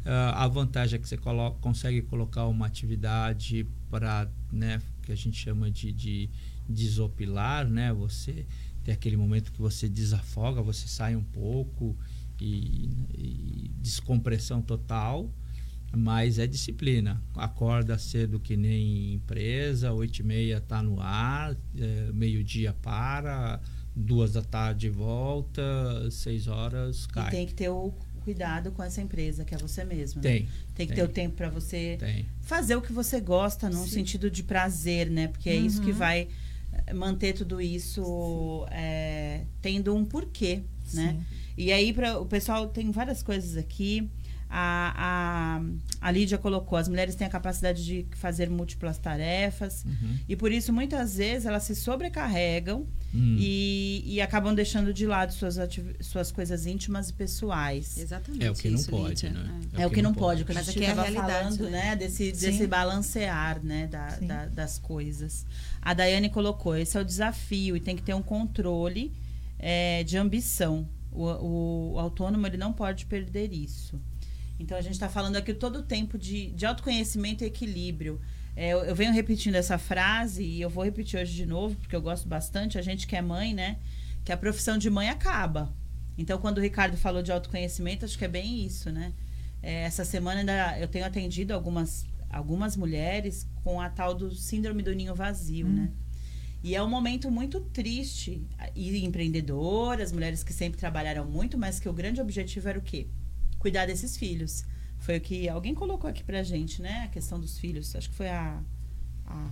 Ah, a vantagem é que você consegue colocar uma atividade para, né, que a gente chama de, de desopilar, né? Você tem aquele momento que você desafoga, você sai um pouco e, e descompressão total, mas é disciplina. Acorda cedo que nem empresa, oito e meia está no ar, é, meio-dia para, duas da tarde volta, seis horas E cai. tem que ter o cuidado com essa empresa, que é você mesmo. né? Tem, Tem que tem. ter o tempo para você tem. fazer o que você gosta, num Sim. sentido de prazer, né? Porque é isso que Uhum. vai eh, manter tudo isso é, tendo um porquê, né? Sim. E aí, pra, o pessoal tem várias coisas aqui. A, a, a Lídia colocou, as mulheres têm a capacidade de fazer múltiplas tarefas. Uhum. E por isso, muitas vezes, elas se sobrecarregam Hum. e, e acabam deixando de lado suas, suas coisas íntimas e pessoais. Exatamente. É o que não isso, pode, Lídia. né? É, o que não pode, o que a Mas gente aqui é a estava realidade, falando, né? né? Desse, Sim. desse balancear, né? Da, da- das coisas. A Daiane colocou, esse é o desafio e tem que ter um controle é, de ambição. O, o- o autônomo, ele não pode perder isso. Então, a gente está falando aqui todo o tempo de, de autoconhecimento e equilíbrio. É, eu, eu venho repetindo essa frase e eu vou repetir hoje de novo, porque eu gosto bastante. A gente que é mãe, né? que a profissão de mãe acaba. Então, quando o Ricardo falou de autoconhecimento, acho que é bem isso, né? É, essa semana ainda eu tenho atendido algumas, algumas mulheres com a tal do síndrome do ninho vazio, Hum. né? E é um momento muito triste. E empreendedoras, mulheres que sempre trabalharam muito, mas que o grande objetivo era o quê? Cuidar desses filhos. Foi o que alguém colocou aqui pra gente, né? A questão dos filhos. Acho que foi a, a,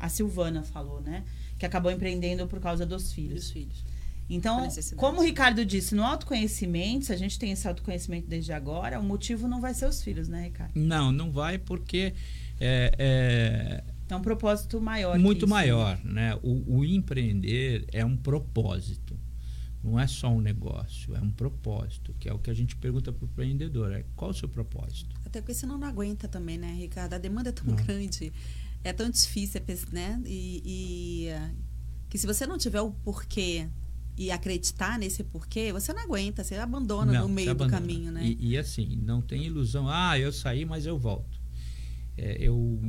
a Silvana falou, né? Que acabou empreendendo por causa dos filhos. Dos filhos. Então, como o Ricardo disse, no autoconhecimento, se a gente tem esse autoconhecimento desde agora, o motivo não vai ser os filhos, né, Ricardo? Não, não vai porque é, é É um propósito maior. que muito isso, né? maior, né? O, o empreender é um propósito. Não é só um negócio, é um propósito, que é o que a gente pergunta para o empreendedor. É, qual o seu propósito? Até porque senão não aguenta também, né, Ricardo? A demanda é tão Não. grande, é tão difícil, é né? E, e, que se você não tiver o porquê e acreditar nesse porquê, você não aguenta, você abandona Não, no você meio do abandona. caminho, né? E, e assim, não tem ilusão. Ah, eu saí, mas eu volto. É, eu,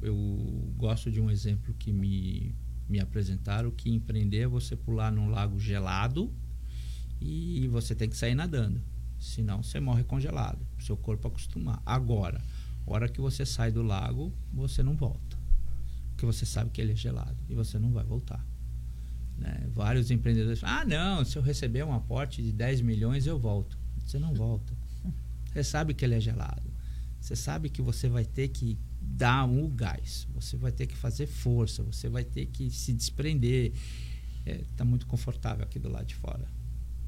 eu gosto de um exemplo que me, me apresentaram, que empreender é você pular num lago gelado e você tem que sair nadando. Senão você morre congelado. Seu corpo acostumar. Agora, hora que você sai do lago, você não volta. Porque você sabe que ele é gelado e você não vai voltar. né? Vários empreendedores falam, ah, não, se eu receber um aporte de 10 milhões, eu volto. Você não volta. Você sabe que ele é gelado. Você sabe que você vai ter que dar um gás. Você vai ter que fazer força. Você vai ter que se desprender. Está muito confortável aqui do lado de fora.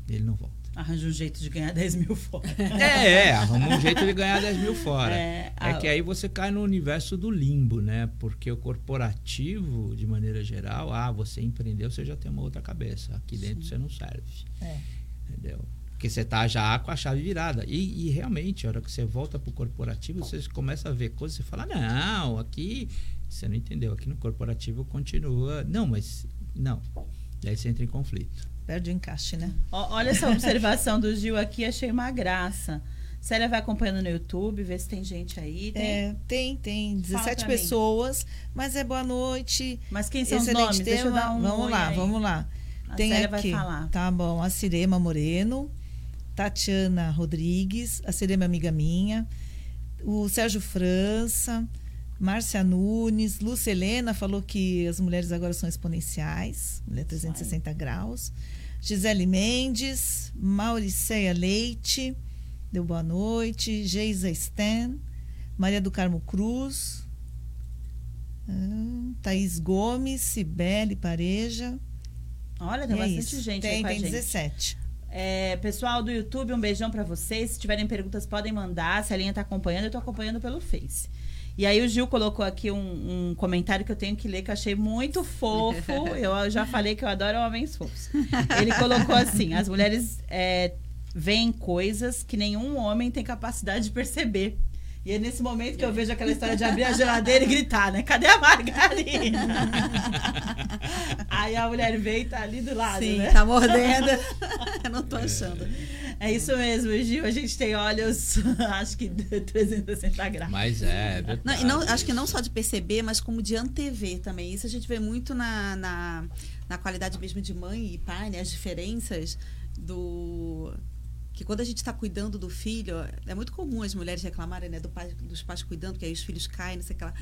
Ele não volta. Arranja um jeito de ganhar 10 mil fora. É, é, arruma um jeito de ganhar 10 mil fora. É, É a- que aí você cai no universo do limbo, né? Porque o corporativo, de maneira geral, ah, você empreendeu, você já tem uma outra cabeça. Aqui dentro você não serve. É. Entendeu? Porque você tá já com a chave virada. E, e realmente, a hora que você volta pro corporativo, você começa a ver coisas, você fala, não, aqui você não entendeu, aqui no corporativo continua. Não, mas não. Daí você entra em conflito. Perde o encaixe, né? Ó, Olha essa observação do Gil aqui, achei uma graça. Célia vai acompanhando no YouTube, vê se tem gente aí. Tem? É, tem, tem. Fala 17 pra mim. pessoas, mas é boa noite. Mas quem são Excelente os nomes? Deixa eu tema. dar um vamos lá, aí. vamos lá. A tem Célia aqui. vai falar. Tá bom. A Cirema Moreno, Tatiana Rodrigues, a Cirema é amiga minha, o Sérgio França, Márcia Nunes, Lúcia Helena falou que as mulheres agora são exponenciais, mulher 360 graus. Gisele Mendes, Mauriceia Leite, deu boa noite. Geisa Stan, Maria do Carmo Cruz, ah, Thaís Gomes, Cibele Pareja. Olha, tem E é bastante isso. gente tem, aí com a tem gente. 17. É, pessoal do YouTube, um beijão pra vocês. Se tiverem perguntas, podem mandar. Se a linha tá acompanhando, eu tô acompanhando pelo Face. E aí o Gil colocou aqui um, um comentário que eu tenho que ler, que eu achei muito fofo. Eu já falei que eu adoro homens fofos. Ele colocou assim: as mulheres é, veem coisas que nenhum homem tem capacidade de perceber. E é nesse momento que eu vejo aquela história de abrir a geladeira e gritar, né? Cadê a margarina? Aí a mulher veio e tá ali do lado, Sim, né? tá mordendo. Eu não tô achando. É isso mesmo, Gil. A gente tem olhos, acho que de 360 graus. Mas é, é verdade. Não, e não, acho que não só de perceber, mas como de antever também. Isso a gente vê muito na, na, na qualidade mesmo de mãe e pai, né? As diferenças do. Que quando a gente está cuidando do filho, é muito comum as mulheres reclamarem né, do pai, dos pais cuidando, que aí os filhos caem, não sei o que lá.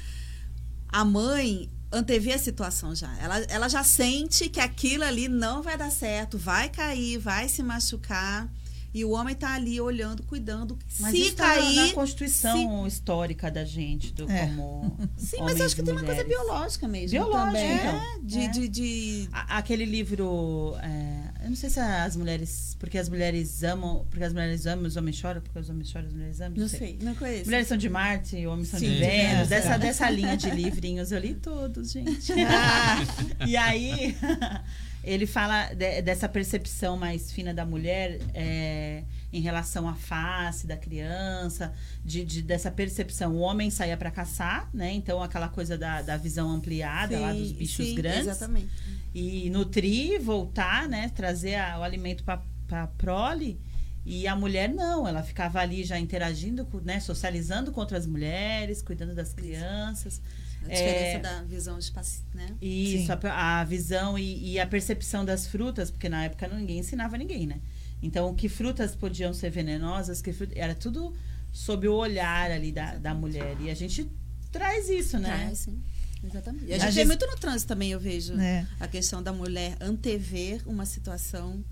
A mãe antevê a situação já. Ela, ela já sente que aquilo ali não vai dar certo, vai cair, vai se machucar. E o homem tá ali olhando, cuidando. Mas se isso tá cair. na constituição histórica da gente, do É. como. Sim, mas acho que tem uma coisa mulheres. biológica mesmo. Biológica, também. então. É, de, É. de, de- A- Aquele livro. é, eu não sei se as mulheres. Porque as mulheres amam. Porque as mulheres amam, os homens choram, porque os homens choram, as mulheres amam. Não sei, não conheço. Mulheres são de Marte, homens são de Sim, Vênus. é. Dessa, dessa linha de livrinhos, eu li todos, gente. e aí, ele fala de- dessa percepção mais fina da mulher é, em relação à face da criança, de, de- dessa percepção. O homem saía para caçar, né? Então, aquela coisa da, da visão ampliada lá dos Sim, bichos sim, grandes Exatamente. e nutrir, voltar, né? Trazer a- o alimento para a prole. E a mulher não, ela ficava ali já interagindo, né? Socializando com outras mulheres, cuidando das crianças. A É. diferença da visão espacial, né? Isso, a, a visão e, e a percepção das frutas, porque na época ninguém ensinava ninguém, né? Então, que frutas podiam ser venenosas, que fruta, era tudo sob o olhar ali da, da mulher. E a gente traz isso, né? Traz, sim. Exatamente. E a gente vê Gis- muito no trânsito também, eu vejo. É. A questão da mulher antever uma situação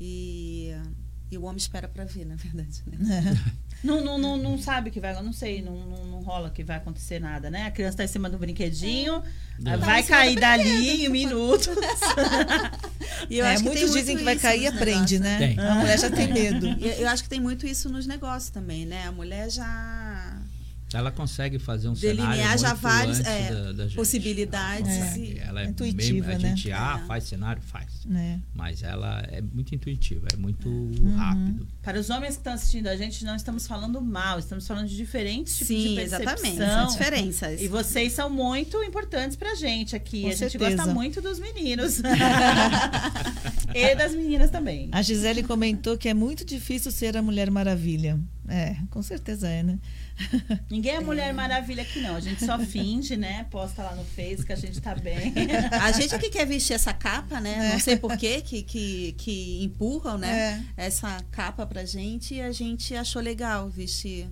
e, e o homem espera para ver, na verdade. Né? Não, não, não, não sabe que vai, não sei, não, não, não rola que vai acontecer nada, né? A criança tá em cima do brinquedinho, É. vai Tá cair dali em minutos. E eu É, acho que muitos tem dizem muito que vai isso cair e nos aprende, negócios. né? Tem. A mulher já tem medo. E eu acho que tem muito isso nos negócios também, né? A mulher já Ela consegue fazer um delinear cenário já várias é, da, da possibilidades. É. Ela é Intuitiva, mesmo, a né? gente ah, É. faz cenário, faz. né? Mas ela é muito intuitiva, é muito Uhum. rápido. Para os homens que estão assistindo a gente, não estamos falando mal, estamos falando de diferentes tipos de Sim, percepção. exatamente. São diferenças. E vocês são muito importantes pra gente aqui. Com a gente certeza. gosta muito dos meninos. e das meninas também. A Gisele comentou que é muito difícil ser a Mulher Maravilha. É, com certeza é, né? Ninguém é Mulher Maravilha aqui, não. A gente só finge, né? Posta lá no Face que a gente tá bem. A gente que quer vestir essa capa, né? É. Não sei por quê, que, que, que empurram, né? É. Essa capa pra gente e a gente achou legal vestir.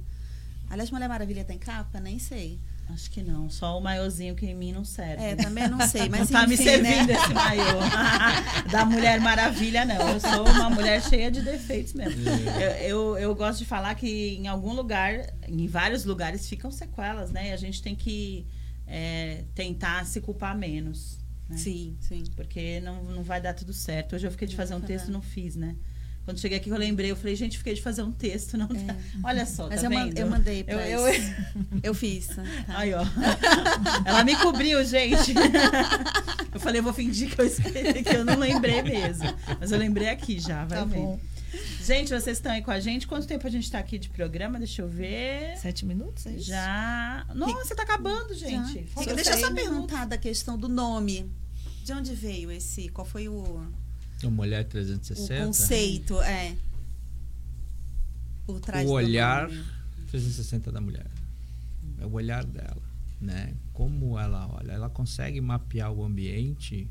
Aliás, Mulher Maravilha tem capa? Nem sei. Acho que não. Só o maiozinho que em mim não serve. É, também não sei, mas não tá me enfim, servindo né? esse maiô. da Mulher Maravilha, não. Eu sou uma mulher cheia de defeitos mesmo. Eu, eu, eu gosto de falar que em algum lugar, em vários lugares, ficam sequelas, né? E a gente tem que é, tentar se culpar menos. né? Sim, sim. Porque não, não vai dar tudo certo. Hoje eu fiquei de fazer um texto e não fiz, né? Quando cheguei aqui, eu lembrei, eu falei, gente, fiquei de fazer um texto, não dá. Olha só, Mas tá eu, man- vendo? eu mandei pra Eu- eu- isso. Eu fiz. tá? Aí, ó. Ela me cobriu, gente. Eu falei, eu vou fingir que eu escrevi, que eu não lembrei mesmo. Mas eu lembrei aqui já, vai Tá ver. bom. Gente, vocês estão aí com a gente? Quanto tempo a gente tá aqui de programa? Deixa eu ver. Sete minutos, é isso? Já. Nossa, tá acabando, gente. Deixa eu só perguntar da questão do nome. De onde veio esse? Qual foi o, O 360. conceito? É. Por trás o olhar nome. 360 da mulher. É o olhar dela, né? Como ela olha, ela consegue mapear o ambiente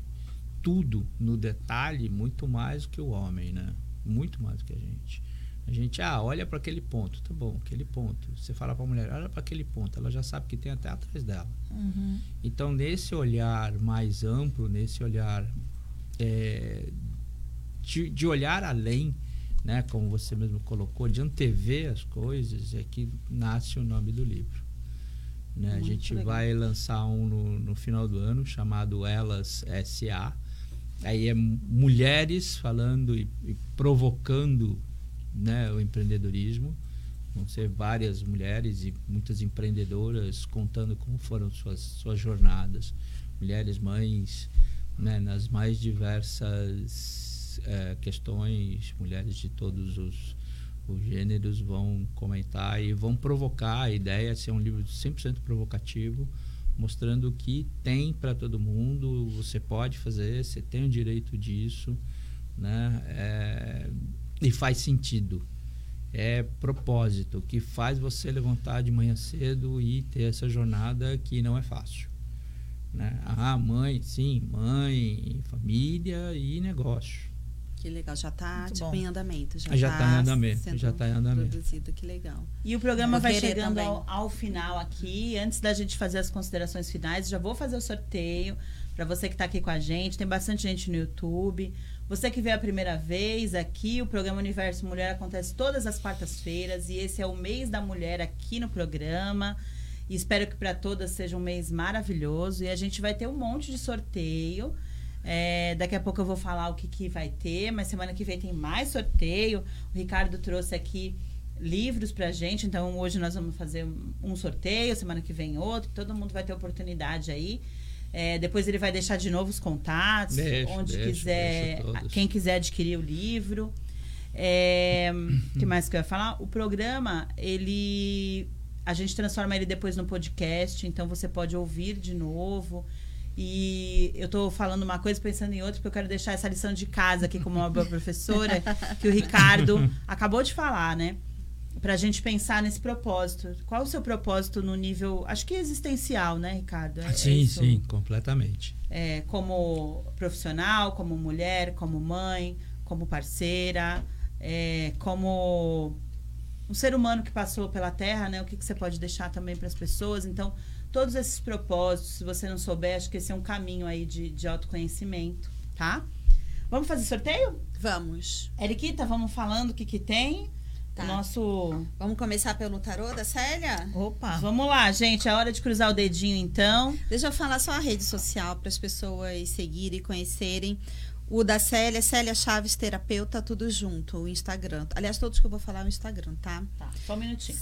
tudo no detalhe muito mais do que o homem, né? Muito mais do que a gente. A gente, ah, olha para aquele ponto, tá bom, aquele ponto. Você fala para a mulher, olha para aquele ponto, ela já sabe que tem até atrás dela. Uhum. Então, nesse olhar mais amplo, nesse olhar é, de, de olhar além, né, como você mesmo colocou, de antever as coisas, é que nasce o nome do livro. Né? A gente legal. vai lançar um no, no final do ano chamado Elas SA. Aí é mulheres falando e, e provocando né, o empreendedorismo. Vão ser várias mulheres e muitas empreendedoras contando como foram suas, suas jornadas. Mulheres, mães, né, nas mais diversas eh, questões, mulheres de todos os, os gêneros vão comentar e vão provocar. A ideia é ser um livro 100% provocativo, mostrando que tem para todo mundo, você pode fazer, você tem o direito disso, né? É, e faz sentido. É propósito que faz você levantar de manhã cedo e ter essa jornada que não é fácil. Né? Ah, mãe, sim, mãe, família e negócio. Que legal, já está tipo, em andamento. Já, Já tá em andamento, sendo já tá em andamento. Produzido, que legal. E o programa Vou vai chegando ao, ao final aqui. Antes da gente fazer as considerações finais, já vou fazer o sorteio para você que está aqui com a gente. Tem bastante gente no YouTube. Você que veio a primeira vez aqui, o programa Universo Mulher acontece todas as quartas-feiras e esse é o mês da mulher aqui no programa. E espero que para todas seja um mês maravilhoso. E a gente vai ter um monte de sorteio. É, daqui a pouco eu vou falar o que, que vai ter, mas semana que vem tem mais sorteio. O Ricardo trouxe aqui livros pra gente, então hoje nós vamos fazer um sorteio, semana que vem outro, todo mundo vai ter oportunidade aí. É, depois ele vai deixar de novo os contatos, Deixo, onde deixo, quiser, todos. quem quiser adquirir o livro. É, que mais que eu ia falar? O programa, ele a gente transforma ele depois no podcast, então você pode ouvir de novo. E eu tô falando uma coisa pensando em outra, porque eu quero deixar essa lição de casa aqui como uma boa professora, que o Ricardo acabou de falar, né? pra gente pensar nesse propósito. Qual o seu propósito no nível, acho que existencial, né, Ricardo? É- é sim, isso? sim, completamente. É, como profissional, como mulher, como mãe, como parceira, é, como um ser humano que passou pela Terra, né? O que, que você pode deixar também para as pessoas? Então, todos esses propósitos, se você não souber, acho que esse é um caminho aí de, de autoconhecimento, tá? Vamos fazer sorteio? Vamos. Eriquita, vamos falando o que, que tem. Tá. O nosso. Vamos começar pelo tarô da Célia? Opa. Vamos lá, gente. É hora de cruzar o dedinho, então. Deixa eu falar só a rede social para as pessoas seguirem e conhecerem. O da Célia, Célia Chaves Terapeuta, tudo junto, o Instagram. Aliás, todos que eu vou falar é o Instagram, tá? Tá, só um minutinho.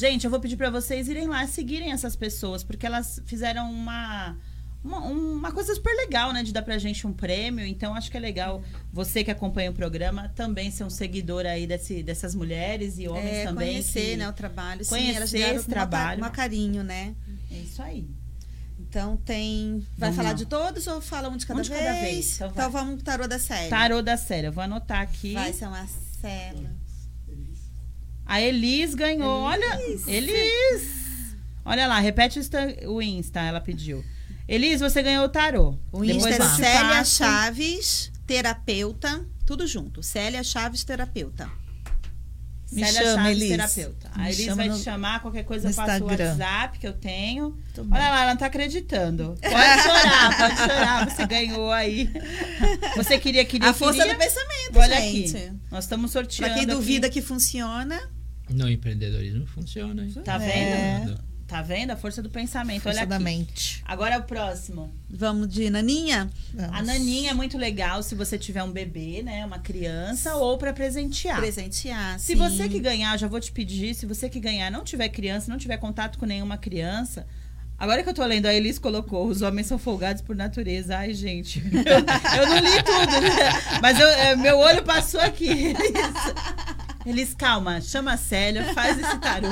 Gente, eu vou pedir pra vocês irem lá seguirem essas pessoas, porque elas fizeram uma, uma, uma coisa super legal, né? De dar pra gente um prêmio. Então, acho que é legal você que acompanha o programa também ser um seguidor aí desse, dessas mulheres e homens é, também. conhecer, que- né, o trabalho. Sim, conhecer elas deram esse trabalho. uma carinho, né? É isso aí. Então tem. Vai Vamos falar lá. de todos ou fala um de cada Um de vez? cada vez, então vai. vamos pro tarô da Célia. Tarô da série. Eu vou anotar aqui. Vai ser uma Célia. A Elis ganhou. Olha, Elis. Olha lá, repete o Insta, o Insta, ela pediu. Elis, você ganhou o tarô. O Insta Depois é Célia passo. Chaves Terapeuta, tudo junto. Célia Chaves Terapeuta. Me Célia chama, Chaves, Elis. terapeuta. Me A Elis vai no- te chamar, qualquer coisa eu passo o. WhatsApp que eu tenho. Olha lá, ela não tá acreditando. Pode chorar, pode chorar. Você ganhou aí. Você queria, queria, a força queria. do pensamento, Olha gente. aqui. Nós estamos sorteando. Pra quem aqui. duvida que funciona, No empreendedorismo funciona, hein? Tá É. vendo? Tá vendo? A força do pensamento. Força Olha da aqui. mente. Agora é o próximo. vamos de Naninha? Vamos. A naninha é muito legal se você tiver um bebê, né? Uma criança, ou pra presentear. Presentear. Se sim. você que ganhar, já vou te pedir, se você que ganhar não tiver criança, não tiver contato com nenhuma criança. Agora que eu tô lendo, a Elis colocou, os homens são folgados por natureza. Ai, gente. Eu, eu não li tudo, né? Mas eu- é, meu olho passou aqui. Elis, Elis, calma, chama a Célia, faz esse tarô.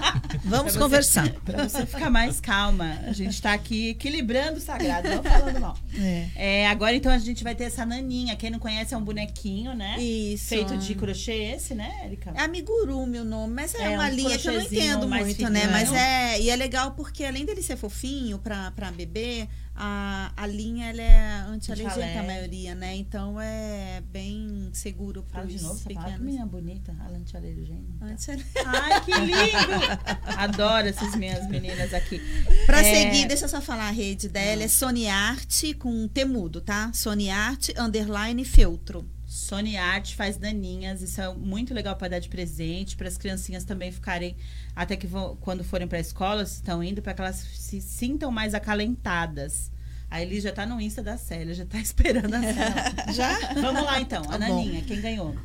Vamos você- conversar. Pra você ficar mais calma. A gente tá aqui equilibrando o sagrado, não falando mal. É. É, agora então a gente vai ter essa naninha. Quem não conhece é um bonequinho, né? Isso. Feito de crochê esse, né, Erika? É amigurumi o nome, mas é, É, uma um linha que eu não entendo muito, né? Mas é. E é legal porque além dele ser fofinho pra, pra bebê, a, a linha ela é anti-alergênica, a maioria, né? Então é bem seguro Fala pros de novo pequenos. menina bonita, a lantialergênica. Anti Ai, que lindo! Adoro essas minhas meninas aqui. Pra É. seguir, deixa eu só falar a rede dela, é Soniarte com temudo, tá? Soniarte underline feltro. Sony Art faz daninhas, isso é muito legal para dar de presente, para as criancinhas também ficarem, até que vão, quando forem para a escola, se estão indo, para que elas se sintam mais acalentadas. A Elis já tá no Insta da Célia, já tá esperando a Célia. Já? Vamos lá então, Tá a bom. Naninha, quem ganhou?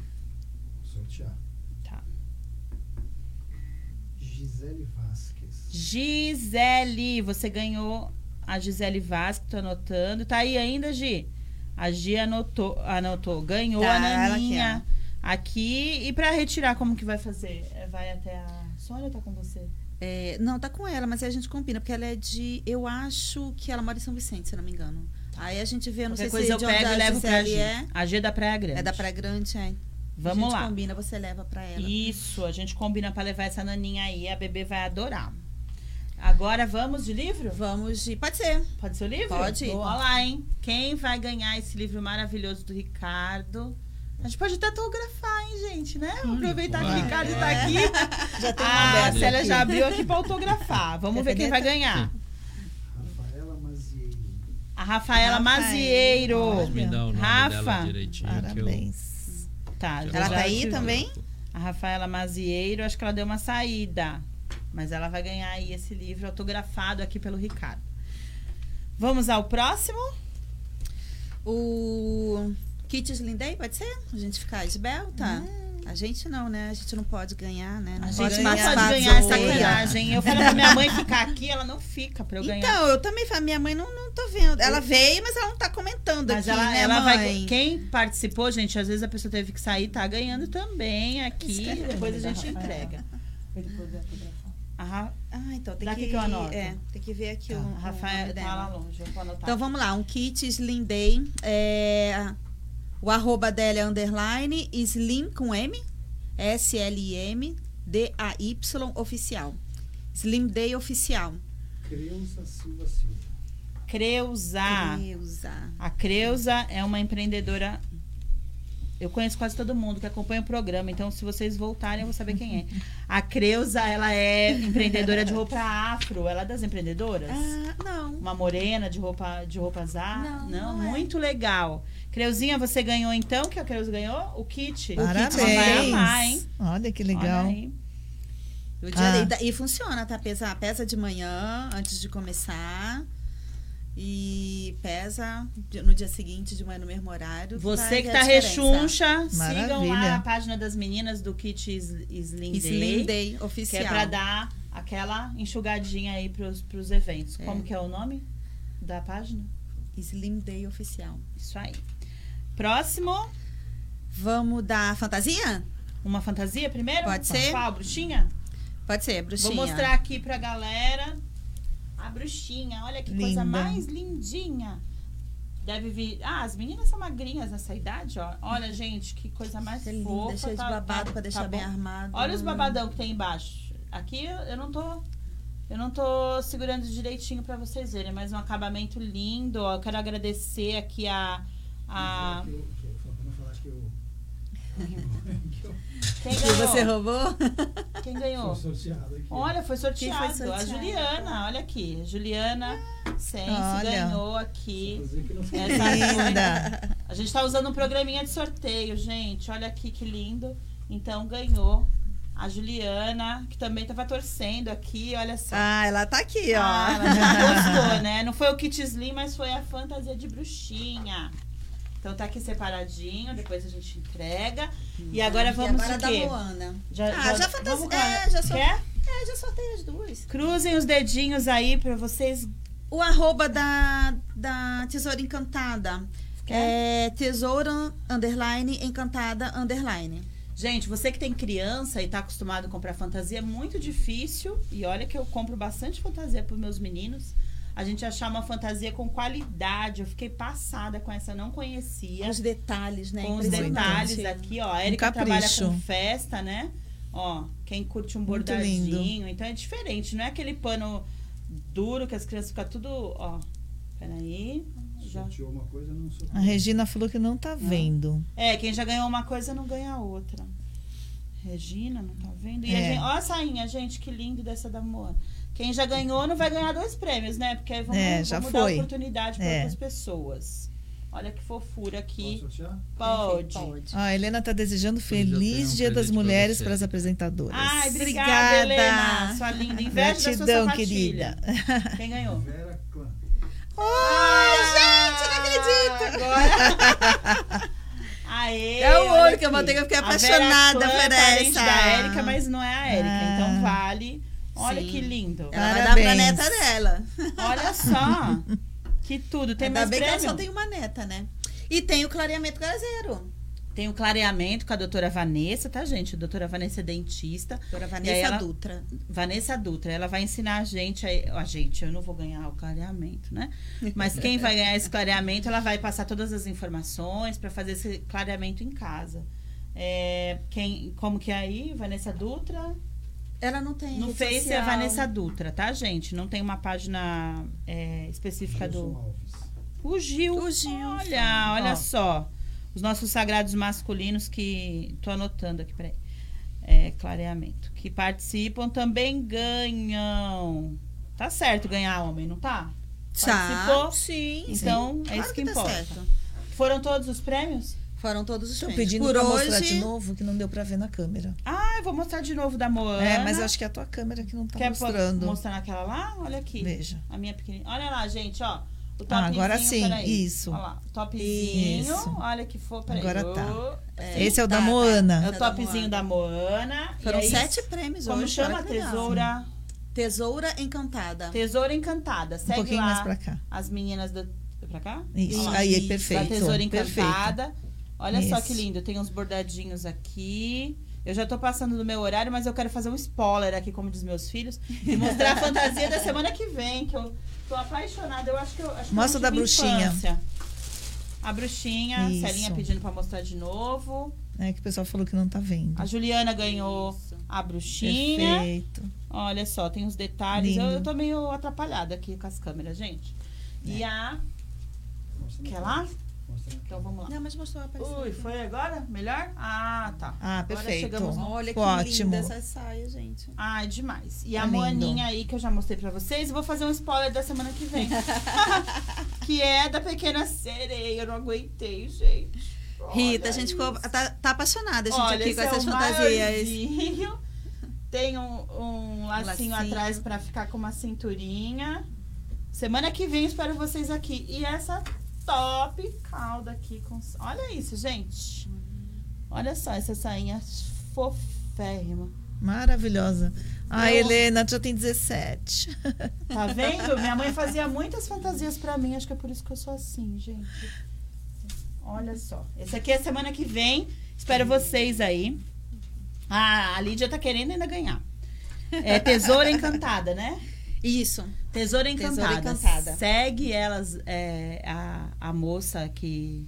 Sortear. Tá. Gisele Vasquez. Gisele, você ganhou a Gisele Vasco, tô anotando. Tá aí ainda, Gi? A Gi anotou, anotou ganhou Tá, a Naninha. Aqui, e pra retirar, como que vai fazer? É, Vai até a Sônia tá com você? É, não, tá com ela, mas aí a gente combina, porque ela é de. Eu acho que ela mora em São Vicente, se eu não me engano. Aí a gente vê, não Qualquer sei coisa se eu pego e a levo pra Gisele Gi. é. A G é da Praia Grande. É da Praia Grande, é. a Vamos gente lá. combina, você leva pra ela. Isso, a gente combina pra levar essa naninha aí, a bebê vai adorar. Agora vamos de livro? Vamos de. Pode ser. Pode ser o livro? Pode. Boa lá, hein? Quem vai ganhar esse livro maravilhoso do Ricardo? A gente pode até autografar, hein, gente, né? Vamos aproveitar que o. Ricardo tá aqui. Já tem uma Ah, a Célia aqui. já abriu aqui pra autografar. Vamos ver quem vai ganhar. Rafaela Mazieiro. A Rafaela Rafael. Mazieiro. Me dá o nome Rafa. dela direitinho. eu- Parabéns. Tá, Ela tá aí também? A Rafaela Mazieiro, acho que ela deu uma saída. Mas ela vai ganhar aí esse livro autografado aqui pelo Ricardo. Vamos ao próximo? O Kits Lindei, pode ser? A gente ficar esbelta? A gente não, né? A gente não pode ganhar, né? Não A pode gente não pode ganhar essa sacanagem. Eu falo pra minha mãe ficar aqui, ela não fica pra eu ganhar. Então, eu também falo, minha mãe não, não tô vendo. Ela veio, mas ela não tá comentando Mas aqui, ela, né, ela mãe? vai. Quem participou, gente, às vezes a pessoa teve que sair, tá ganhando também aqui. Depois a gente entrega. A, Ra- Ah, então tem Daqui que, que eu anoto. É, tem que ver aqui a o, nome tá lá longe, eu vou anotar. Então vamos lá, um kit Slim Day. É, o arroba dela é underline Slim com M. S-L-I-M D-A-Y oficial. Slim Day oficial. Creuza Silva Silva. Creuza. Creuza. A Creuza é uma empreendedora. Eu conheço quase todo mundo que acompanha o programa, então se vocês voltarem eu vou saber quem é. A Creuza, ela é empreendedora de roupa afro. Ela é das empreendedoras? Ah, não. Uma morena de roupa de roupas afro? Não, não é. muito legal. Creuzinha, você ganhou então? que a Creuza ganhou? O kit. Parabéns. O kit vai amar, hein? Olha que legal. Olha Ah. e da- e, funciona, tá? Pesa, pesa de manhã, antes de começar. E pesa no dia seguinte, de manhã no mesmo horário. Você que tá rechoncha, sigam lá a página das meninas do kit Slim Day. Slim Day Que oficial. é pra dar aquela enxugadinha aí pros, pros eventos. É. Como que é o nome da página? Slim Day oficial. Isso aí. Próximo, Vamos dar fantasia? uma fantasia primeiro? Pode ser. Qual, bruxinha? Pode ser, bruxinha. Vou mostrar aqui pra galera a bruxinha. Olha que coisa Linda. mais lindinha. Deve vir... Ah, as meninas são magrinhas nessa idade, ó. Olha, gente, que coisa mais Que linda, fofa. cheia de tá- babado tá- pra deixar tá bem armado. Olha os babadão que tem embaixo. Aqui eu não tô. Eu não tô segurando direitinho pra vocês verem, mas um acabamento lindo. Ó, eu quero agradecer aqui a. a Que que que que quem Que ganhou? você roubou? Quem ganhou? fui sorteado aqui. Olha, foi sorteado. Quem foi A sorteado? Juliana, olha aqui. Juliana Sense ganhou aqui. Fazer que não foi. Essa Linda. A gente tá usando um programinha de sorteio, gente. Olha aqui que lindo. Então ganhou a Juliana, que também tava torcendo aqui, olha só. Ah, ela tá aqui, ó. Ah, ela já gostou, né? Não foi o kit slim, mas foi a fantasia de bruxinha. Então tá aqui separadinho, depois a gente entrega. E agora vamos e agora o da quê? Moana. Já, ah, já, fantasia. vamos lá. É, já, Quer? é, já sorteio as duas. Cruzem os dedinhos aí pra vocês. O arroba da, da Tesoura Encantada. É tesoura, underline, encantada, underline. Gente, você que tem criança e tá acostumado a comprar fantasia, é muito difícil. E olha que eu compro bastante fantasia pros meus meninos. A gente achar uma fantasia com qualidade. Eu fiquei passada com essa, não conhecia. Os detalhes, né? com os detalhes aqui, ó. A Erika trabalha com festa, né? Ó, quem curte um Muito bordadinho. Então é diferente, não é aquele pano duro que as crianças ficam tudo, ó. Peraí. Já. Coisa, não. A Regina falou que não tá vendo. É, quem já ganhou uma coisa não ganha outra. Regina, não tá vendo? E a É. gente, ó a sainha, gente, que lindo dessa da Moana. Quem já ganhou não vai ganhar dois prêmios, né? Porque aí vamos, É, já vamos dar foi. oportunidade para É. outras pessoas. Olha que fofura aqui. Pode. Pode. Ah, a Helena tá desejando tenho um feliz Dia das Mulheres para as apresentadoras. Ai, obrigada, Obrigada. Helena. Sua linda. Inveja da sua Gratidão, querida. Quem ganhou? Vera Clã. Ai, gente, não acredito. Aê, É o olho que eu vou ter que ficar A Vera apaixonada Clã por é essa. da Érica, mas não é a Érica, Ah. então vale. Olha Sim. que lindo. Ela vai dar pra Parabéns. neta dela. Olha só. Que tudo. Tem Ainda mais bem que ela prêmio? só tem uma neta, né? E tem o clareamento caseiro. Tem o clareamento com a doutora Vanessa, tá, gente? A doutora Vanessa é dentista. Doutora E Vanessa ela- Dutra. Vanessa Dutra, ela vai ensinar a gente, aí- a gente, eu não vou ganhar o clareamento, né? Mas quem vai ganhar esse clareamento, ela vai passar todas as informações para fazer esse clareamento em casa. É, quem, como que é aí? Vanessa Dutra? Ela não tem. No Face é social. Vanessa Dutra, tá, gente? Não tem uma página é, específica Gilson do. Alves. O Gil. O Gil. Olha, olha Ó. só. Os nossos sagrados masculinos que. Tô anotando aqui, peraí. É, clareamento. Que participam também ganham. Tá certo ganhar homem, não tá? Participou? Tá, sim. Então, é Claro isso que, tá importa. certo. Foram todos os prêmios? Foram todos os Estão prêmios. pedindo Por pra hoje, mostrar de novo, que não deu pra ver na câmera. Ah, eu vou mostrar de novo da Moana. É, mas eu acho que é a tua câmera que não tá Quer mostrando. mostrar naquela lá? Olha aqui. Veja. A minha pequenininha. Olha lá, gente, ó. O topzinho, Ah, agora sim, peraí. isso. Olha lá, topzinho. Isso. Olha que peraí. Agora tá. É, Esse é o da tá, tá. Moana. É o é da topzinho Moana. da Moana. Foram aí, sete prêmios Como hoje. chama? que legal. Tesoura. Tesoura Encantada. Tesoura Encantada. Um Segue pouquinho lá mais pra cá. as meninas do. Pra cá? Isso. Aí, perfeito. Da Tesoura perfeito. Olha só Isso. que lindo. Tem uns bordadinhos aqui. Eu já tô passando do meu horário, mas eu quero fazer um spoiler aqui, como diz meus filhos, e mostrar a fantasia da semana que vem, que eu tô apaixonada. Eu acho que eu acho que Mostra da bruxinha. infância. A bruxinha, Isso. Celinha pedindo pra mostrar de novo. né, que o pessoal falou que não tá vendo. A Juliana ganhou Isso. a bruxinha. Perfeito. Olha só, tem os detalhes. Eu, eu tô meio atrapalhada aqui com as câmeras, gente. E a. Mostrando Quer lá? Então vamos lá. Não, mas mostrou aparecendo. Ui, foi agora? Melhor? Ah, tá. Ah, Agora perfeito. chegamos no- Olha que Ótimo. linda essa saia, gente. Ai, demais. E Tá a lindo. Moaninha aí que eu já mostrei pra vocês, eu vou fazer um spoiler da semana que vem. que é da Pequena Sereia. Eu não aguentei, gente. Rita, Olha a gente ficou, tá, tá apaixonada, a gente, Olha, aqui com é essas o fantasias. Tem um, um lacinho, lacinho. atrás pra ficar com uma cinturinha. Semana que vem espero vocês aqui. E essa top calda aqui com. Olha isso, gente. Olha só essa sainha foférrima. Maravilhosa. A Eu- Helena já tem 17. Tá vendo? Minha mãe fazia muitas fantasias pra mim. Acho que é por isso que eu sou assim, gente. Olha só. Esse aqui é semana que vem. Espero vocês aí. Ah, a Lídia tá querendo ainda ganhar. É Tesoura Encantada, né? Isso. Tesoura Encantada. Tesoura Encantada. Segue elas, é, a, a moça que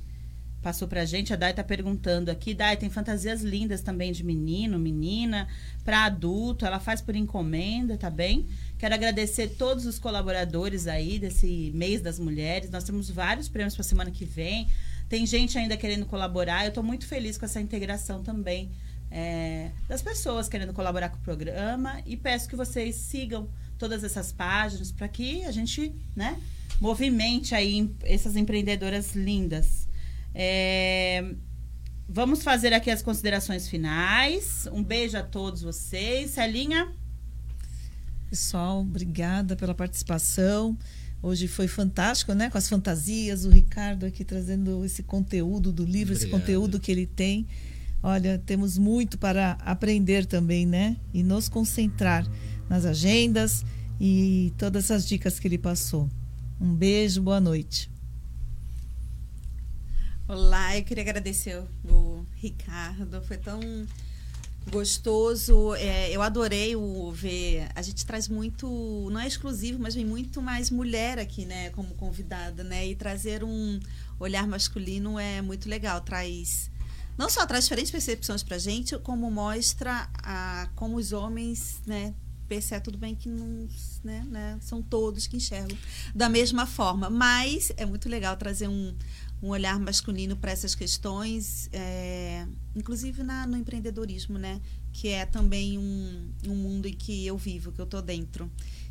passou pra gente. A Dai tá perguntando aqui. Dai, tem fantasias lindas também de menino, menina, pra adulto. Ela faz por encomenda, tá bem? Quero agradecer todos os colaboradores aí desse mês das mulheres. Nós temos vários prêmios pra semana que vem. Tem gente ainda querendo colaborar. Eu tô muito feliz com essa integração também. é, das pessoas querendo colaborar com o programa e peço que vocês sigam todas essas páginas para que a gente, né, movimente aí essas empreendedoras lindas. É, vamos fazer aqui as considerações finais. Um beijo a todos vocês. Celinha, Pessoal, obrigada pela participação. Hoje foi fantástico, né? Com as fantasias, o Ricardo aqui trazendo esse conteúdo do livro, esse Obrigado. conteúdo que ele tem. Olha, temos muito para aprender também, né? E nos concentrar nas agendas e todas essas dicas que ele passou. Um beijo, boa noite. Olá, eu queria agradecer o Ricardo. Foi tão gostoso. É, eu adorei o ver. A gente traz muito, não é exclusivo, mas vem muito mais mulher aqui, né, como convidada, né? E trazer um olhar masculino é muito legal. Traz não só traz diferentes percepções pra gente, como mostra a, como os homens, né, percebem tudo bem que não, né, né, são todos que enxergam da mesma forma, mas é muito legal trazer um, um olhar masculino para essas questões, é, inclusive na, no empreendedorismo, né, que é também um, um mundo em que eu vivo, que eu tô dentro.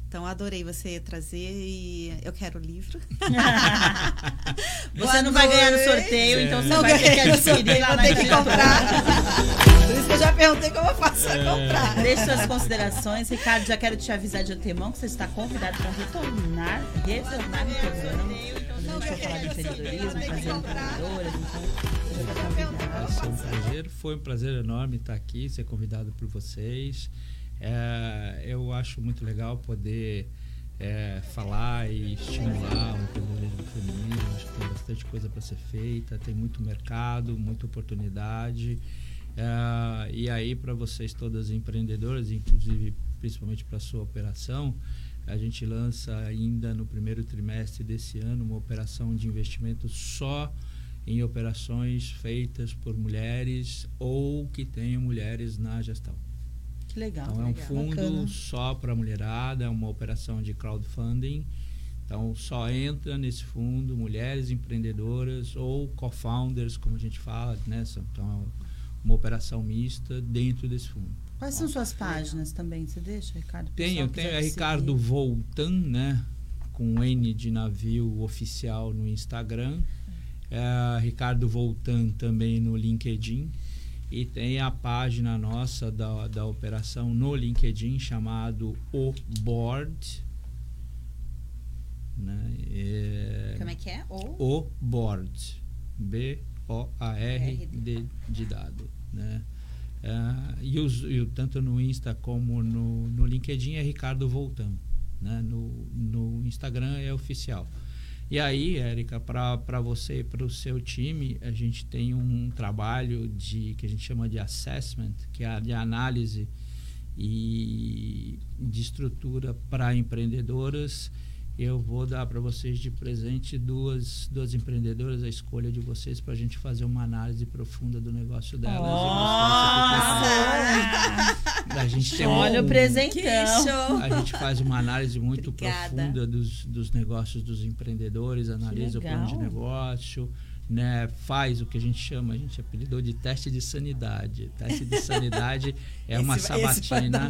Então, adorei você trazer e eu quero o livro. você Boa não vai ganhar no noite. sorteio, então você Não vai ter que ganhei adquirir lá vou na ter que comprar. Por isso que eu já perguntei como eu faço pra comprar. Deixe suas considerações. Ricardo, já quero te avisar de antemão que você está convidado para retornar, retornar no programa. A gente for falar de empreendedorismo, fazer empreendedoras, então. Vai ser um prazer. Foi um prazer enorme estar aqui, ser convidado por vocês. É, eu acho muito legal poder é, falar e estimular o empreendedorismo feminino. Acho que tem bastante coisa para ser feita, tem muito mercado, muita oportunidade. É, e aí, para vocês todas empreendedoras, inclusive principalmente para a sua operação, a gente lança ainda no primeiro trimestre desse ano uma operação de investimento só em operações feitas por mulheres ou que tenham mulheres na gestão. Que legal. Então é um legal. fundo bacana. só para mulherada, é uma operação de crowdfunding. Então só entra nesse fundo mulheres empreendedoras ou co-founders, como a gente fala, né? Então uma operação mista dentro desse fundo. Quais são suas páginas também? Você deixa, Ricardo? Tenho, tenho te Ricardo seguir. Voltan, né? Com N de navio oficial no Instagram. É, Ricardo Voltan também no LinkedIn. E tem a página nossa da, da operação no LinkedIn chamado O Board. Né? É, Como é que é? Ou o Board. B-O-A-R-D de dado. Né? Ah, e, os, e o- tanto no Insta como no, no LinkedIn é Ricardo Voltan. Né? No, no Instagram é oficial. E aí, Érica, para você e para o seu time, a gente tem um trabalho de que a gente chama de assessment, que é de análise e de estrutura para empreendedoras eu vou dar para vocês de presente duas, duas empreendedoras, a escolha de vocês, para a gente fazer uma análise profunda do negócio delas. Nossa! a gente tem Olha um, o presentão. A gente faz uma análise muito Obrigada. profunda dos, dos negócios dos empreendedores, analisa o plano de negócio, né, faz o que a gente chama, a gente apelidou de teste de sanidade. Teste de sanidade é uma Esse sabatina.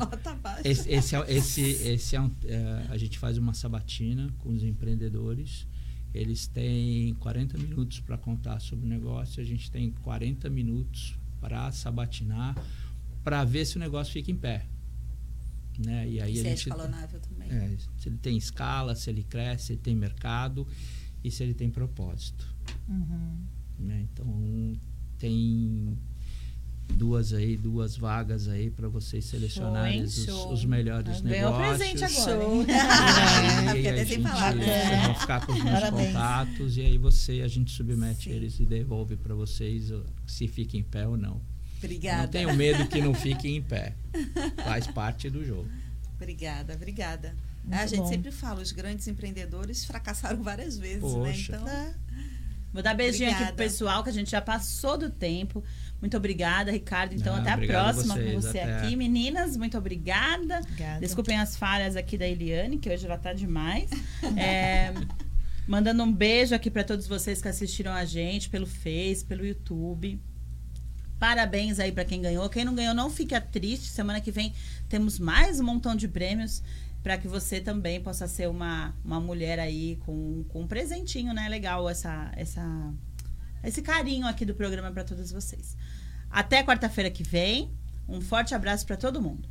Esse, esse é, esse, esse é um, é, a gente faz uma sabatina com os empreendedores. Eles têm 40 minutos para contar sobre o negócio, a gente tem 40 minutos para sabatinar, para ver se o negócio fica em pé. Né? E aí Se a é gente escalonável também. é, se ele tem escala, se ele cresce, se ele tem mercado e se ele tem propósito. Uhum. né? Então tem duas aí, duas vagas aí para vocês selecionarem hein? os, Show. os melhores Ganhou negócios. presente agora. Show! E aí, a até sem gente, palavras. vocês vão ficar com os meus Parabéns. contatos e aí você a gente submete Sim. eles e devolve para vocês se fica em pé ou não. Obrigada. Não tenho medo que não fique em pé. Faz parte do jogo. Obrigada, obrigada. Muito a gente bom. sempre fala, os grandes empreendedores fracassaram várias vezes, Poxa. né? Então, É. Vou dar beijinho aqui pro Obrigada. pessoal, que a gente já passou do tempo. Muito obrigada, Ricardo. Então, Ah, até a próxima com vocês, você até. aqui. Meninas, muito obrigada. Obrigada. Desculpem as falhas aqui da Eliane, que hoje ela tá demais. É, mandando um beijo aqui para todos vocês que assistiram a gente pelo Face, pelo YouTube. Parabéns aí para quem ganhou. Quem não ganhou, não fica triste. Semana que vem temos mais um montão de prêmios para que você também possa ser uma, uma mulher aí com, com um presentinho, né? Legal essa, essa, esse carinho aqui do programa para todos vocês. Até quarta-feira que vem. Um forte abraço para todo mundo.